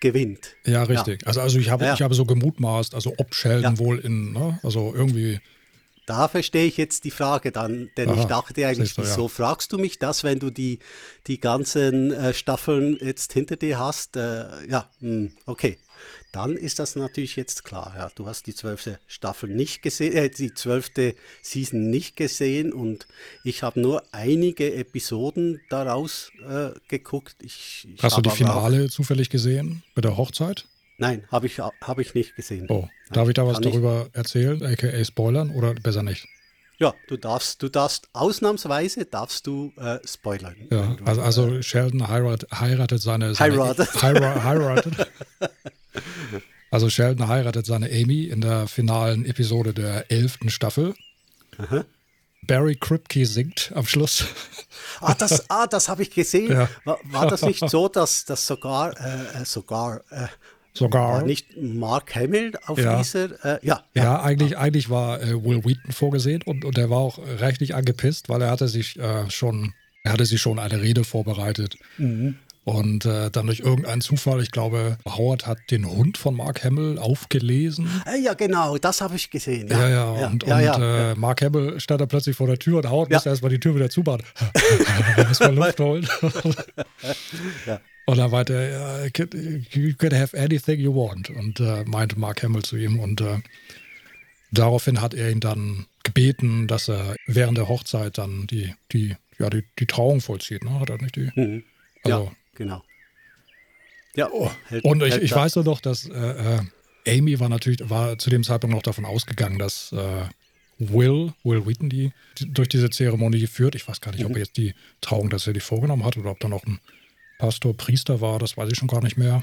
gewinnt. Ja, richtig. Ja. Also, also ich habe ja. ich habe so gemutmaßt, also ob Sheldon ja. wohl in, ne, also irgendwie. Da verstehe ich jetzt die Frage dann, denn Aha, ich dachte eigentlich, du, wieso fragst du mich das, wenn du die, die ganzen äh, Staffeln jetzt hinter dir hast? Äh, ja, mh, hm, okay dann ist das natürlich jetzt klar. Ja, du hast die zwölfte Staffel nicht gesehen, äh, die zwölfte Season nicht gesehen und ich habe nur einige Episoden daraus äh, geguckt. Ich, ich hast du die Finale zufällig gesehen mit der Hochzeit? Nein, habe ich, hab ich nicht gesehen. Oh, darf ich da was darüber ich? erzählen, aka spoilern oder besser nicht? Ja, du darfst, du darfst ausnahmsweise darfst du äh, spoilern. Ja, also, also Sheldon heirat, heiratet seine, seine heiratet. heiratet Also Sheldon heiratet seine Amy in der finalen Episode der elften Staffel. Aha. Barry Kripke singt am Schluss. Ah, das, ah, das habe ich gesehen. Ja. War, war, das nicht so, dass das sogar, äh, äh sogar, äh, sogar nicht Mark Hamill auf ja. dieser, äh, ja, ja. Ja, eigentlich, eigentlich war äh, Will Wheaton vorgesehen und, und er war auch reichlich angepisst, weil er hatte sich äh, schon, er hatte sich schon eine Rede vorbereitet. Mhm. Und äh, dann durch irgendeinen Zufall, ich glaube, Howard hat den Hund von Mark Hamill aufgelesen. Äh, ja, genau, das habe ich gesehen. Ja, ja, ja. ja und, ja, und äh, Mark Hamill stand da plötzlich vor der Tür und Howard musste erstmal die Tür wieder zubauen. Erstmal Luft holen. Und dann meinte er, you can have anything you want. Und äh, meinte Mark Hamill zu ihm. Und äh, daraufhin hat er ihn dann gebeten, dass er während der Hochzeit dann die, die, ja, die, die Trauung vollzieht. Ne? Hat er nicht die? Mhm. Also, ja genau. Ja, oh, hält, und ich, ich weiß nur noch, dass äh, äh, Amy war natürlich war zu dem Zeitpunkt noch davon ausgegangen, dass äh, Will, Will Wheaton, die, die, durch diese Zeremonie geführt. Ich weiß gar nicht, mhm. ob er jetzt die Trauung dass er die vorgenommen hat oder ob da noch ein Pastor, Priester war, das weiß ich schon gar nicht mehr.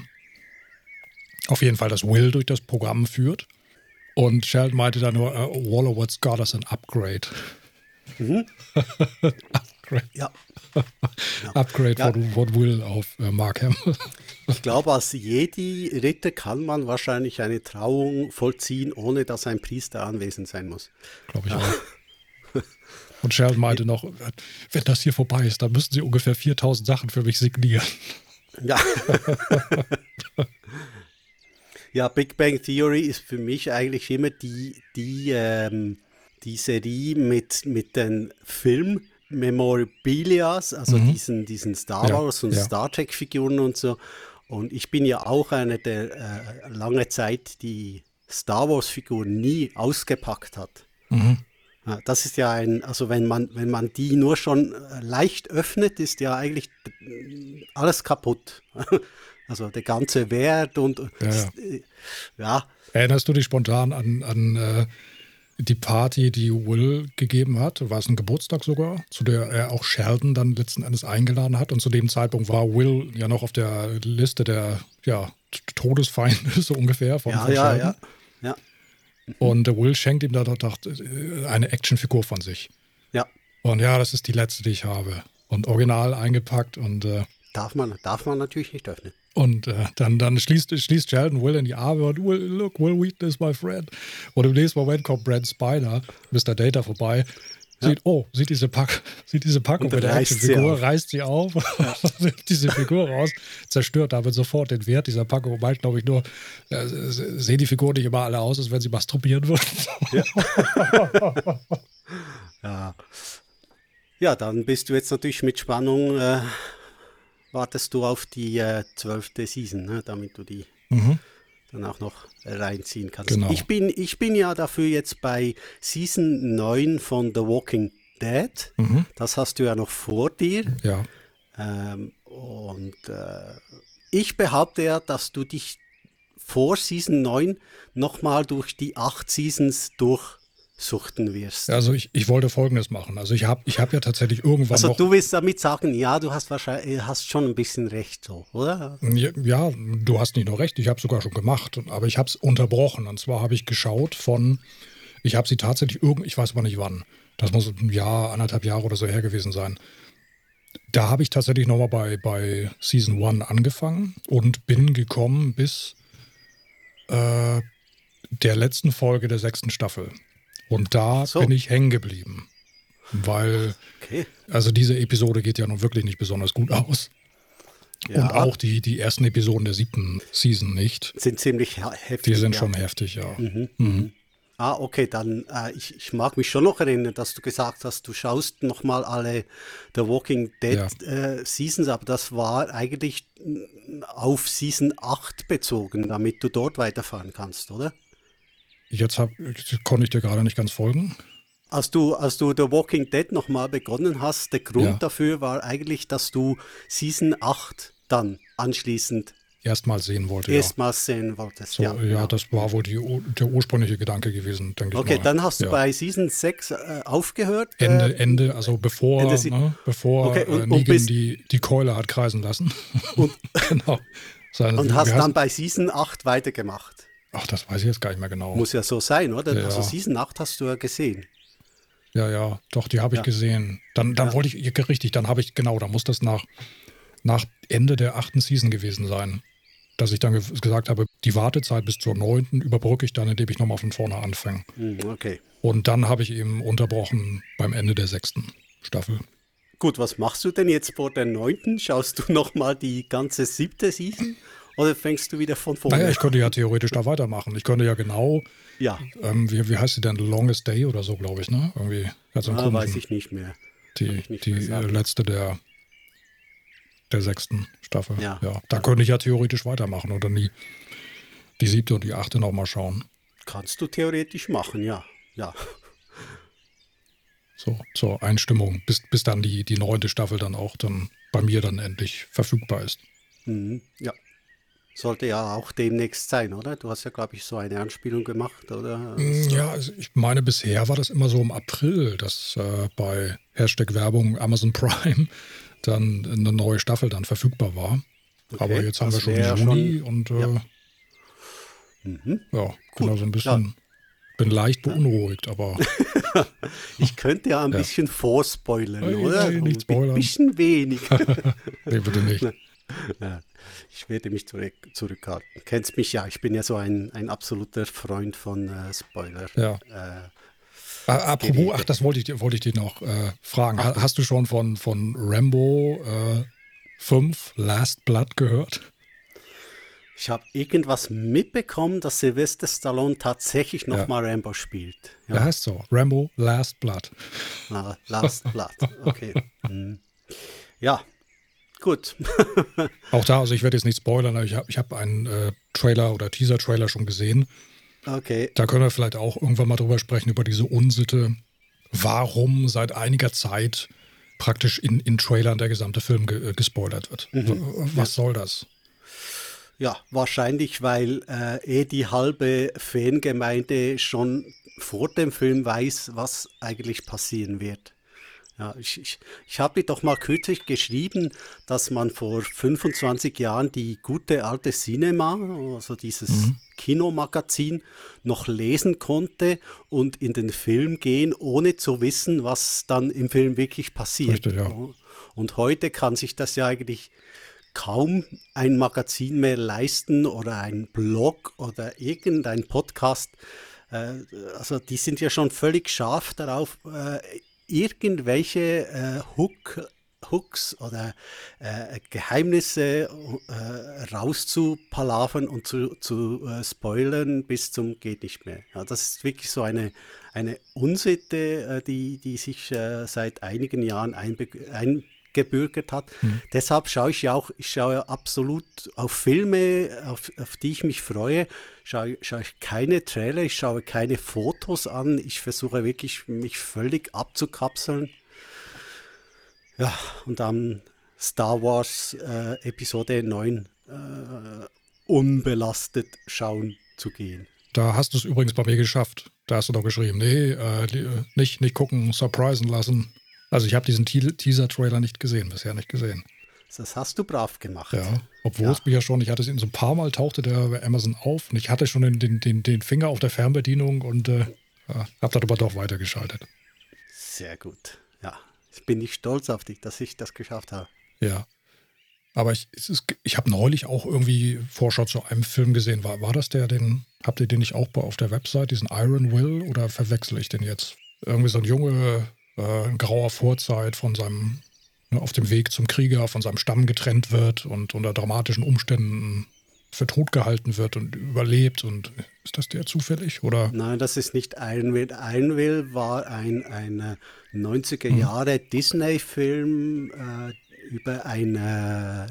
Auf jeden Fall, dass Will durch das Programm führt. Und Sheldon meinte dann nur, uh, Wallowitz got us an upgrade. Mhm. Upgrade. Ja. Upgrade ja. Von, von Will auf äh, Markham. ich glaube, als Jedi-Ritter kann man wahrscheinlich eine Trauung vollziehen, ohne dass ein Priester anwesend sein muss. Glaube ich auch. Und Sheldon meinte noch, wenn das hier vorbei ist, dann müssen sie ungefähr 4000 Sachen für mich signieren. Ja. ja, Big Bang Theory ist für mich eigentlich immer die, die, ähm, die Serie mit, mit den Film-Memorabilias, also mhm. diesen, diesen Star Wars ja, und ja. Star Trek-Figuren und so. Und ich bin ja auch einer, der äh, lange Zeit die Star Wars-Figuren nie ausgepackt hat. Mhm. Das ist ja ein, also wenn man, wenn man die nur schon äh, leicht öffnet, ist ja eigentlich alles kaputt. Also der ganze Wert und ja. Äh, ja. Erinnerst du dich spontan an, an äh, die Party, die Will gegeben hat? War es ein Geburtstag sogar, zu der er auch Sheldon dann letzten Endes eingeladen hat? Und zu dem Zeitpunkt war Will ja noch auf der Liste der ja, Todesfeinde, so ungefähr. Von, ja, von ja, ja, ja. Und Will schenkt ihm da doch eine Actionfigur von sich. Ja. Und ja, das ist die letzte, die ich habe. Und original eingepackt und. Äh, darf, man, darf man natürlich nicht öffnen. Und äh, dann, dann schließt, schließt Sheldon Will in die Arme und Will, look, Will Wheaton is my friend. Und im nächsten Moment kommt Brad Spider, Mr. Data, vorbei. Sieht, oh, sieht diese, Pack, sieht diese Packung mit der Figur, reißt sie auf, ja. nimmt diese Figur raus, zerstört damit sofort den Wert dieser Packung. Meint, glaube ich, nur, äh, sehen die Figuren nicht immer alle aus, als wenn sie masturbieren würden. Ja. ja. ja. dann bist du jetzt natürlich mit Spannung äh, wartest du auf die äh, zwölfte äh, Season, ne, damit du die mhm. dann auch noch reinziehen kannst. Genau. Ich, bin, ich bin ja dafür jetzt bei Season 9 von The Walking Dead. Mhm. Das hast du ja noch vor dir. Ja. Ähm, und äh, ich behaupte ja, dass du dich vor Season 9 nochmal durch die acht Seasons durch suchten wirst. Also ich, ich wollte Folgendes machen. Also ich habe ich hab ja tatsächlich irgendwann Also du willst damit sagen, ja, du hast wahrscheinlich hast schon ein bisschen recht so, oder? Ja, ja du hast nicht nur recht, ich habe sogar schon gemacht, aber ich habe es unterbrochen. Und zwar habe ich geschaut von, ich habe sie tatsächlich irgend, ich weiß aber nicht wann. Das muss ein Jahr, anderthalb Jahre oder so her gewesen sein. Da habe ich tatsächlich nochmal bei, bei Season 1 angefangen und bin gekommen bis äh, der letzten Folge der sechsten Staffel. Und da so. bin ich hängen geblieben. Weil, okay. also diese Episode geht ja nun wirklich nicht besonders gut aus. Ja. Und auch die, die ersten Episoden der siebten Season nicht. Sind ziemlich heftig. Die sind ja. schon heftig, ja. Mhm. Mhm. Ah, okay, dann äh, ich, ich mag mich schon noch erinnern, dass du gesagt hast, du schaust nochmal alle The Walking Dead ja. äh, Seasons, aber das war eigentlich auf Season 8 bezogen, damit du dort weiterfahren kannst, oder? Jetzt, hab, konnte ich dir gerade nicht ganz folgen. Als du, als du The Walking Dead nochmal begonnen hast, der Grund ja. dafür war eigentlich, dass du Season 8 dann anschließend erstmals sehen wollte. Erstmals ja. sehen wolltest, so, ja, ja. das war wohl die, der ursprüngliche Gedanke gewesen, denke okay, ich Okay, dann hast du ja. bei Season 6 äh, aufgehört. Ende, äh, Ende, also bevor, Ende ne, bevor okay, und, äh, Negan die, die Keule hat kreisen lassen. Und, genau. Seine, und hast dann bei Season 8 weitergemacht. Ach, das weiß ich jetzt gar nicht mehr genau. Muss ja so sein, oder? Ja. Also Season 8 hast du ja gesehen. Ja, ja, doch, die habe ich ja. gesehen. Dann, dann ja. wollte ich, richtig, dann habe ich, genau, da muss das nach, nach Ende der achten Season gewesen sein. Dass ich dann ge gesagt habe, die Wartezeit bis zur neunten überbrücke ich dann, indem ich nochmal von vorne anfange. Hm, okay. Und dann habe ich eben unterbrochen beim Ende der sechsten Staffel. Gut, was machst du denn jetzt vor der neunten? Schaust du nochmal die ganze siebte Season? Oder fängst du wieder von vorne? Naja, ich könnte ja theoretisch da weitermachen. Ich könnte ja genau, ja. Ähm, wie, wie heißt sie denn? Longest Day oder so, glaube ich, ne? Irgendwie. Also ah, weiß ich nicht mehr. Die, nicht die mehr letzte der, der sechsten Staffel. Ja. ja. Da könnte ich ja theoretisch weitermachen oder nie die siebte und die achte nochmal schauen. Kannst du theoretisch machen, ja. Ja. So, zur Einstimmung, bis, bis dann die, die neunte Staffel dann auch dann bei mir dann endlich verfügbar ist. Mhm. Ja. Sollte ja auch demnächst sein, oder? Du hast ja, glaube ich, so eine Anspielung gemacht, oder? Mm, ja, also ich meine, bisher war das immer so im April, dass äh, bei Hashtag Werbung Amazon Prime dann eine neue Staffel dann verfügbar war. Okay, Aber jetzt haben wir schon Juni schon, und äh, ja, mhm. ja genau so ein bisschen. Ja. Bin leicht beunruhigt, aber. ich könnte ja ein ja. bisschen vorspoilern, hey, oder? Hey, nicht spoilern. Ein bisschen wenig. nee, bitte nicht. Ich werde mich zurück, zurückhalten. Du kennst mich ja, ich bin ja so ein, ein absoluter Freund von äh, Spoiler. Ja. Äh, apropos, ach, das wollte ich, wollte ich dir noch äh, fragen. Ach, Hast du schon von, von Rambo äh, 5 Last Blood gehört? Ich habe irgendwas mitbekommen, dass Sylvester Stallone tatsächlich nochmal ja. Rambo spielt. Ja. Der heißt so, Rambo Last Blood. Na, Last Blood, okay. hm. Ja, gut. Auch da, also ich werde jetzt nicht spoilern, aber ich habe ich hab einen äh, Trailer oder Teaser-Trailer schon gesehen. Okay. Da können wir vielleicht auch irgendwann mal drüber sprechen, über diese Unsitte, warum seit einiger Zeit praktisch in, in Trailern der gesamte Film ge äh, gespoilert wird. Mhm. Was soll das? Ja, wahrscheinlich, weil äh, eh die halbe Fangemeinde schon vor dem Film weiß, was eigentlich passieren wird. Ja, ich, ich, ich habe doch mal kürzlich geschrieben, dass man vor 25 Jahren die gute alte Cinema, also dieses mhm. Kinomagazin, noch lesen konnte und in den Film gehen, ohne zu wissen, was dann im Film wirklich passiert. Richtig, ja. Und heute kann sich das ja eigentlich kaum ein Magazin mehr leisten oder ein Blog oder irgendein Podcast. Äh, also die sind ja schon völlig scharf darauf, äh, irgendwelche äh, Hook, Hooks oder äh, Geheimnisse äh, rauszupalavern und zu, zu äh, spoilern bis zum geht nicht mehr. Ja, das ist wirklich so eine, eine Unsitte, äh, die, die sich äh, seit einigen Jahren eingebürgert hat. Mhm. Deshalb schaue ich ja auch, ich schaue absolut auf Filme, auf, auf die ich mich freue, schaue, schaue ich keine Trailer, ich schaue keine Fotos an. Ich versuche wirklich, mich völlig abzukapseln. Ja, und dann Star Wars äh, Episode 9 äh, unbelastet schauen zu gehen. Da hast du es übrigens bei mir geschafft. Da hast du doch geschrieben, nee, äh, nicht, nicht gucken, surprisen lassen. Also ich habe diesen Teaser-Trailer nicht gesehen, bisher nicht gesehen. Das hast du brav gemacht. Ja, obwohl ja. es mich ja schon, ich hatte es in so ein paar Mal tauchte der bei Amazon auf und ich hatte schon den, den, den Finger auf der Fernbedienung und äh, ja, habe darüber doch weitergeschaltet. Sehr gut. Ja, ich bin nicht stolz auf dich, dass ich das geschafft habe. Ja. Aber ich, ich habe neulich auch irgendwie Vorschau zu einem Film gesehen. War, war das der, den, habt ihr den nicht auch auf der Website, diesen Iron Will, oder verwechsel ich den jetzt? Irgendwie so ein Junge, äh, in grauer Vorzeit von seinem Ne, auf dem Weg zum Krieger von seinem Stamm getrennt wird und unter dramatischen Umständen für tot gehalten wird und überlebt. Und ist das der zufällig? Oder? Nein, das ist nicht Ironville. Ironville war ein, ein 90er hm. Jahre hm. Disney-Film äh, über ein äh,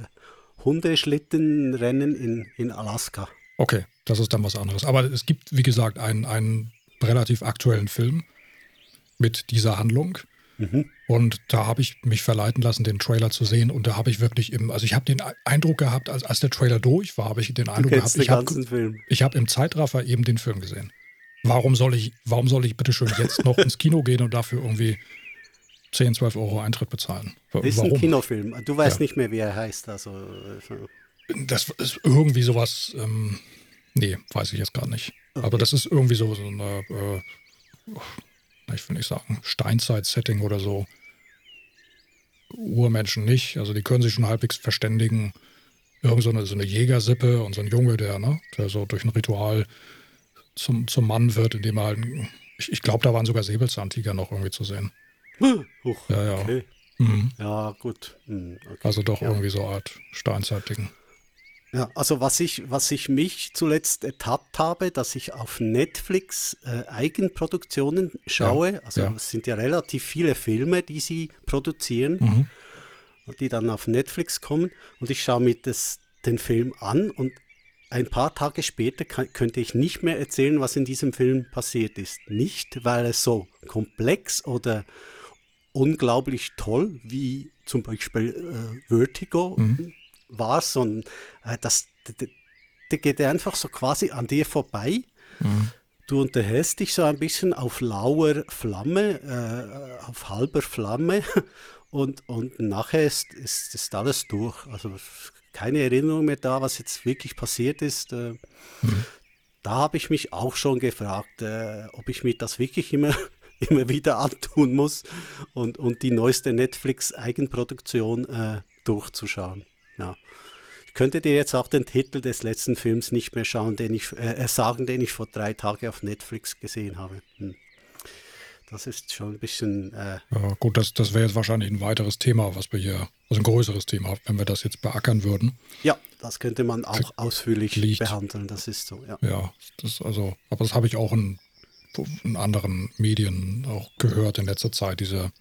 Hundeschlittenrennen in, in Alaska. Okay, das ist dann was anderes. Aber es gibt, wie gesagt, einen, einen relativ aktuellen Film mit dieser Handlung. Mhm. Und da habe ich mich verleiten lassen, den Trailer zu sehen. Und da habe ich wirklich im, also ich habe den Eindruck gehabt, als, als der Trailer durch war, habe ich den Eindruck gehabt, ich habe hab im Zeitraffer eben den Film gesehen. Warum soll ich, warum soll ich bitte schön jetzt noch ins Kino gehen und dafür irgendwie 10, 12 Euro Eintritt bezahlen? Das ist ein Kinofilm. Du weißt ja. nicht mehr, wie er heißt. Also, das ist irgendwie sowas, ähm, nee, weiß ich jetzt gar nicht. Okay. Aber das ist irgendwie so, so eine, äh, ich will nicht sagen, Steinzeit-Setting oder so. Urmenschen nicht. Also die können sich schon halbwegs verständigen. Irgend so eine, so eine Jägersippe und so ein Junge, der, ne, der so durch ein Ritual zum, zum Mann wird, indem er halt. Ich, ich glaube, da waren sogar Säbelzahntiger noch irgendwie zu sehen. Huch, ja, ja. Okay. Mhm. Ja, gut. Mhm, okay. Also doch ja. irgendwie so eine Art Steinzeitding. Ja, also was ich, was ich mich zuletzt ertappt habe, dass ich auf Netflix äh, Eigenproduktionen schaue. Ja, also ja. es sind ja relativ viele Filme, die sie produzieren, mhm. die dann auf Netflix kommen. Und ich schaue mir das, den Film an und ein paar Tage später kann, könnte ich nicht mehr erzählen, was in diesem Film passiert ist. Nicht, weil es so komplex oder unglaublich toll wie zum Beispiel äh, Vertigo mhm war, sondern äh, das, der, geht einfach so quasi an dir vorbei. Mhm. Du unterhältst dich so ein bisschen auf lauer Flamme, äh, auf halber Flamme und, und nachher ist, ist, ist alles durch. Also keine Erinnerung mehr da, was jetzt wirklich passiert ist. Äh, mhm. Da habe ich mich auch schon gefragt, äh, ob ich mir das wirklich immer, immer wieder antun muss und, und die neueste Netflix-Eigenproduktion äh, durchzuschauen. Ja. Ich könnte dir jetzt auch den Titel des letzten Films nicht mehr schauen, den ich, äh, äh, sagen, den ich vor drei Tagen auf Netflix gesehen habe. Hm. das ist schon ein bisschen. Äh ja, gut, das, das wäre jetzt wahrscheinlich ein weiteres Thema, was wir hier, also ein größeres Thema, wenn wir das jetzt beackern würden. Ja, das könnte man auch Für ausführlich liegt. behandeln, das ist so, ja. Ja, das also, aber das habe ich auch in, in anderen Medien auch gehört in letzter Zeit, diese,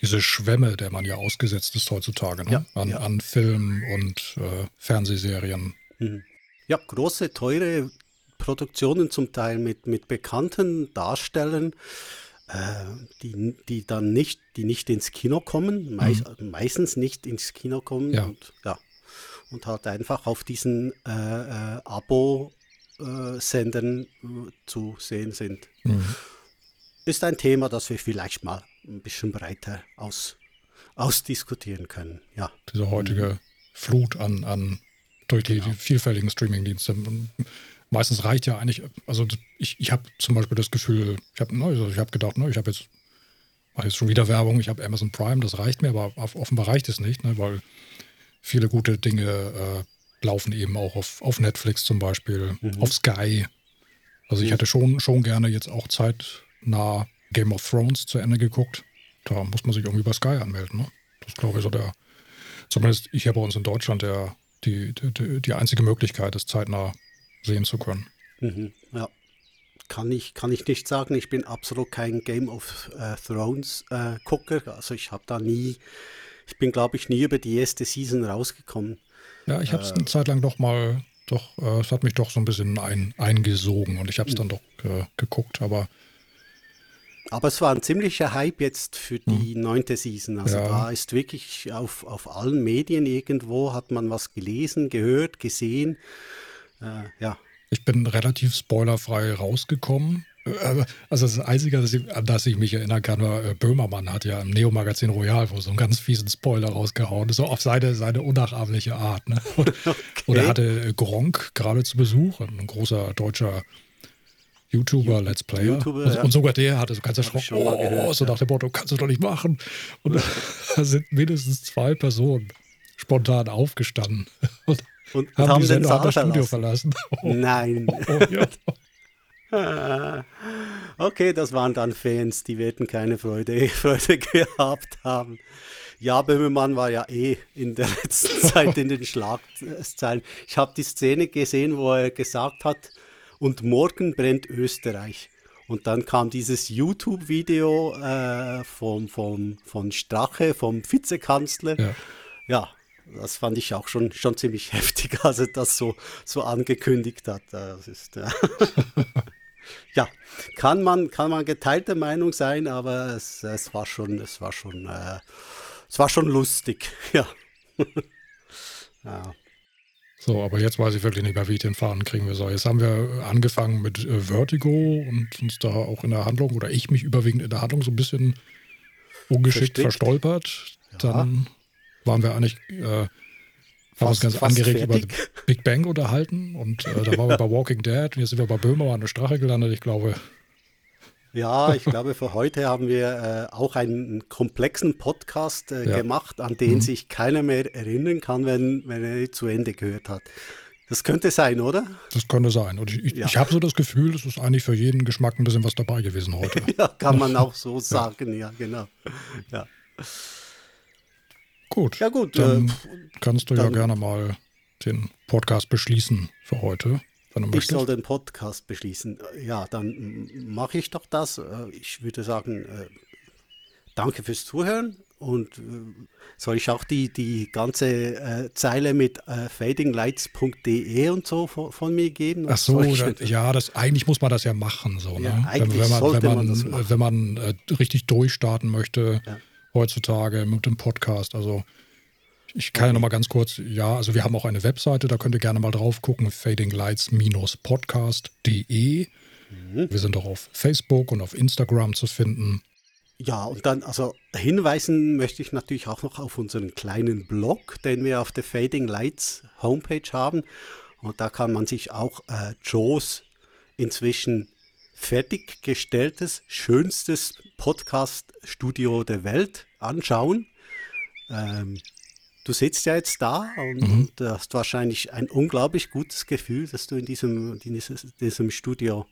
diese Schwämme, der man ja ausgesetzt ist heutzutage, ne? ja, an, ja. an Filmen und äh, Fernsehserien. Mhm. Ja, große, teure Produktionen zum Teil mit, mit bekannten Darstellern, äh, die, die dann nicht, die nicht ins Kino kommen, mei mhm. meistens nicht ins Kino kommen ja. und ja. Und halt einfach auf diesen äh, äh, Abo-Sendern äh, zu sehen sind. Mhm. Ist ein Thema, das wir vielleicht mal ein bisschen breiter aus, ausdiskutieren können. Ja. Diese heutige mhm. Flut an, an durch die, genau. die vielfältigen Streamingdienste. Meistens reicht ja eigentlich, also ich, ich habe zum Beispiel das Gefühl, ich habe ne, also hab gedacht, ne, ich habe jetzt, mache jetzt schon wieder Werbung, ich habe Amazon Prime, das reicht mir, aber offenbar reicht es nicht, ne, weil viele gute Dinge äh, laufen eben auch auf, auf Netflix zum Beispiel, mhm. auf Sky. Also ich mhm. hätte schon, schon gerne jetzt auch zeitnah Game of Thrones zu Ende geguckt. Da muss man sich irgendwie bei Sky anmelden. Ne? Das glaube ich so der, zumindest hier bei uns in Deutschland der die, die, die einzige Möglichkeit ist, zeitnah sehen zu können. Mhm, ja. Kann ich, kann ich nicht sagen. Ich bin absolut kein Game of äh, Thrones äh, Gucker. Also ich habe da nie, ich bin glaube ich nie über die erste Season rausgekommen. Ja, ich habe es äh, eine Zeit lang doch mal, doch, äh, es hat mich doch so ein bisschen ein, eingesogen und ich habe es dann doch äh, geguckt, aber aber es war ein ziemlicher Hype jetzt für die hm. neunte Season. Also ja. da ist wirklich auf, auf allen Medien irgendwo hat man was gelesen, gehört, gesehen. Äh, ja. Ich bin relativ spoilerfrei rausgekommen. Äh, also das Einzige, das ich, an das ich mich erinnern kann, war äh, Böhmermann hat ja im Neo-Magazin Royal wo so einen ganz fiesen Spoiler rausgehauen, so auf seine, seine unnachahmliche Art. Ne? Und, okay. und er hatte Gronk gerade zu Besuch, ein großer deutscher YouTuber, Let's Player. YouTuber, und, ja. und, sogar der hatte so ganz erschrocken, oh, gehört, so nach dem Motto, kannst du doch nicht machen. Und da sind mindestens zwei Personen spontan aufgestanden und, und haben, haben die Sendung das Studio verlassen. Oh. Nein. Oh, ja. okay, das waren dann Fans, die werden keine Freude, Freude gehabt haben. Ja, Böhmermann war ja eh in der letzten Zeit in den Schlagzeilen. Ich habe die Szene gesehen, wo er gesagt hat, und morgen brennt Österreich. Und dann kam dieses YouTube-Video äh, vom, vom, von Strache, vom Vizekanzler. Ja. ja. das fand ich auch schon, schon ziemlich heftig, als er das so, so angekündigt hat. Das ist, äh ja, kann man, kann man geteilter Meinung sein, aber es, es war schon, es war schon, äh, es war schon lustig, ja. ja. So, aber jetzt weiß ich wirklich nicht mehr, wie ich den Faden kriegen will. So, jetzt haben wir angefangen mit äh, Vertigo und uns da auch in der Handlung, oder ich mich überwiegend in der Handlung so ein bisschen ungeschickt Versteckt. verstolpert. Ja. Dann waren wir eigentlich, äh, haben uns ganz angeregt fertig. über Big Bang unterhalten und äh, da waren wir bei Walking Dead und jetzt sind wir bei Böhmer an der Strache gelandet. Ich glaube, ja, ich glaube, für heute haben wir äh, auch einen komplexen Podcast äh, ja. gemacht, an den mhm. sich keiner mehr erinnern kann, wenn, wenn er zu Ende gehört hat. Das könnte sein, oder? Das könnte sein. Und ich, ja. ich habe so das Gefühl, es ist eigentlich für jeden Geschmack ein bisschen was dabei gewesen heute. ja, kann man auch so sagen, ja, genau. Ja. Gut. Ja, gut. Dann äh, kannst du dann, ja gerne mal den Podcast beschließen für heute. Ich soll den Podcast beschließen. Ja, dann mache ich doch das. Äh, ich würde sagen, äh, danke fürs Zuhören. Und äh, soll ich auch die, die ganze Zeile mit fadinglights.de und so von, von, mir geben? Ach so, da, ja, das, eigentlich muss man das ja machen. So, ne? ja, wenn, wenn, man, wenn man, man wenn man äh, richtig durchstarten möchte ja. heutzutage mit dem Podcast. Also ich kann ja noch mal ganz kurz, ja, also wir haben auch eine Webseite, da könnt ihr gerne mal drauf gucken, fadinglights-podcast.de. Mhm. Wir sind auch auf Facebook und auf Instagram zu finden. Ja, und dann, also hinweisen möchte ich natürlich auch noch auf unseren kleinen Blog, den wir auf der Fading Lights Homepage haben. Und da kann man sich auch äh, Joes inzwischen fertiggestelltes, schönstes Podcast-Studio der Welt anschauen. Ähm, du sitzt ja jetzt da und, mhm. und hast wahrscheinlich ein unglaublich gutes Gefühl, dass du in diesem, in diesem Studio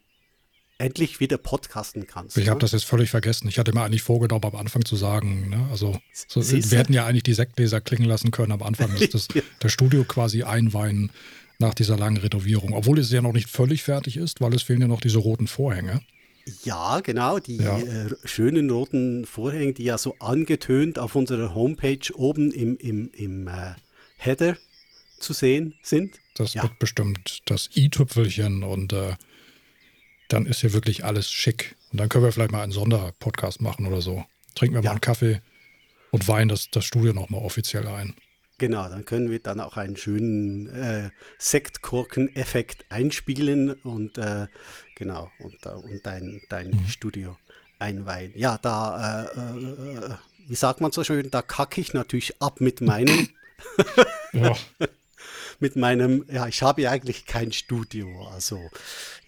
endlich wieder podcasten kannst. Ich habe ne? das jetzt völlig vergessen. Ich hatte mir eigentlich vorgenommen, am Anfang zu sagen, ne? also so, wir hätten ja eigentlich die Sektleser klingen lassen können am Anfang, dass das, ja. das Studio quasi einweihen nach dieser langen Renovierung. Obwohl es ja noch nicht völlig fertig ist, weil es fehlen ja noch diese roten Vorhänge. Ja, genau, die ja. Äh, schönen roten Vorhänge, die ja so angetönt auf unserer Homepage oben im, im, im äh, Header zu sehen sind. Das ja. wird bestimmt das i-Tüpfelchen und äh, dann ist hier wirklich alles schick. Und dann können wir vielleicht mal einen Sonderpodcast machen oder so. Trinken wir ja. mal einen Kaffee und weihen das, das Studio nochmal offiziell ein. Genau, dann können wir dann auch einen schönen äh, Sektkorken-Effekt einspielen und äh, genau, und, und dein, dein mhm. Studio einweihen. Ja, da, äh, äh, wie sagt man so schön, da kacke ich natürlich ab mit meinem. ja. mit meinem, ja, ich habe ja eigentlich kein Studio. Also,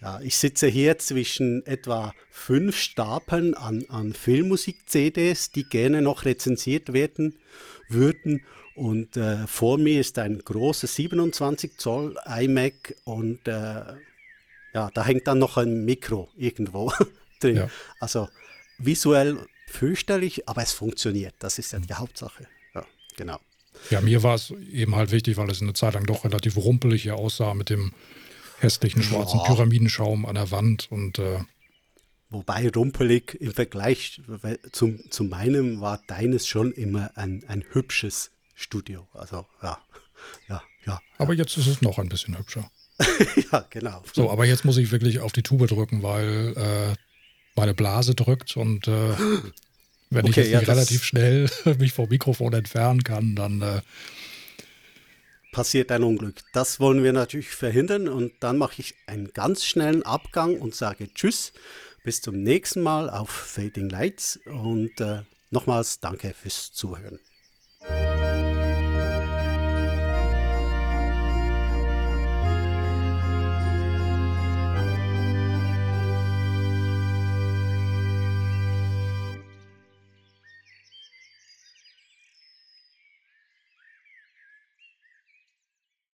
ja, ich sitze hier zwischen etwa fünf Stapeln an, an Filmmusik-CDs, die gerne noch rezensiert werden würden. Und äh, vor mir ist ein großes 27 Zoll iMac und äh, ja, da hängt dann noch ein Mikro irgendwo drin. Ja. Also visuell fürchterlich, aber es funktioniert. Das ist ja die Hauptsache. Ja, genau. Ja, mir war es eben halt wichtig, weil es eine Zeit lang doch relativ rumpelig hier aussah mit dem hässlichen schwarzen ja. Pyramidenschaum an der Wand und äh, Wobei rumpelig im Vergleich zum, zu meinem war deines schon immer ein, ein hübsches Studio. Also ja, ja, ja. Aber jetzt ist es noch ein bisschen hübscher. ja, genau. So, aber jetzt muss ich wirklich auf die Tube drücken, weil äh, meine Blase drückt und äh, wenn okay, ich jetzt ja, relativ schnell mich vom Mikrofon entfernen kann, dann äh, passiert ein Unglück. Das wollen wir natürlich verhindern und dann mache ich einen ganz schnellen Abgang und sage Tschüss, bis zum nächsten Mal auf Fading Lights und äh, nochmals danke fürs Zuhören.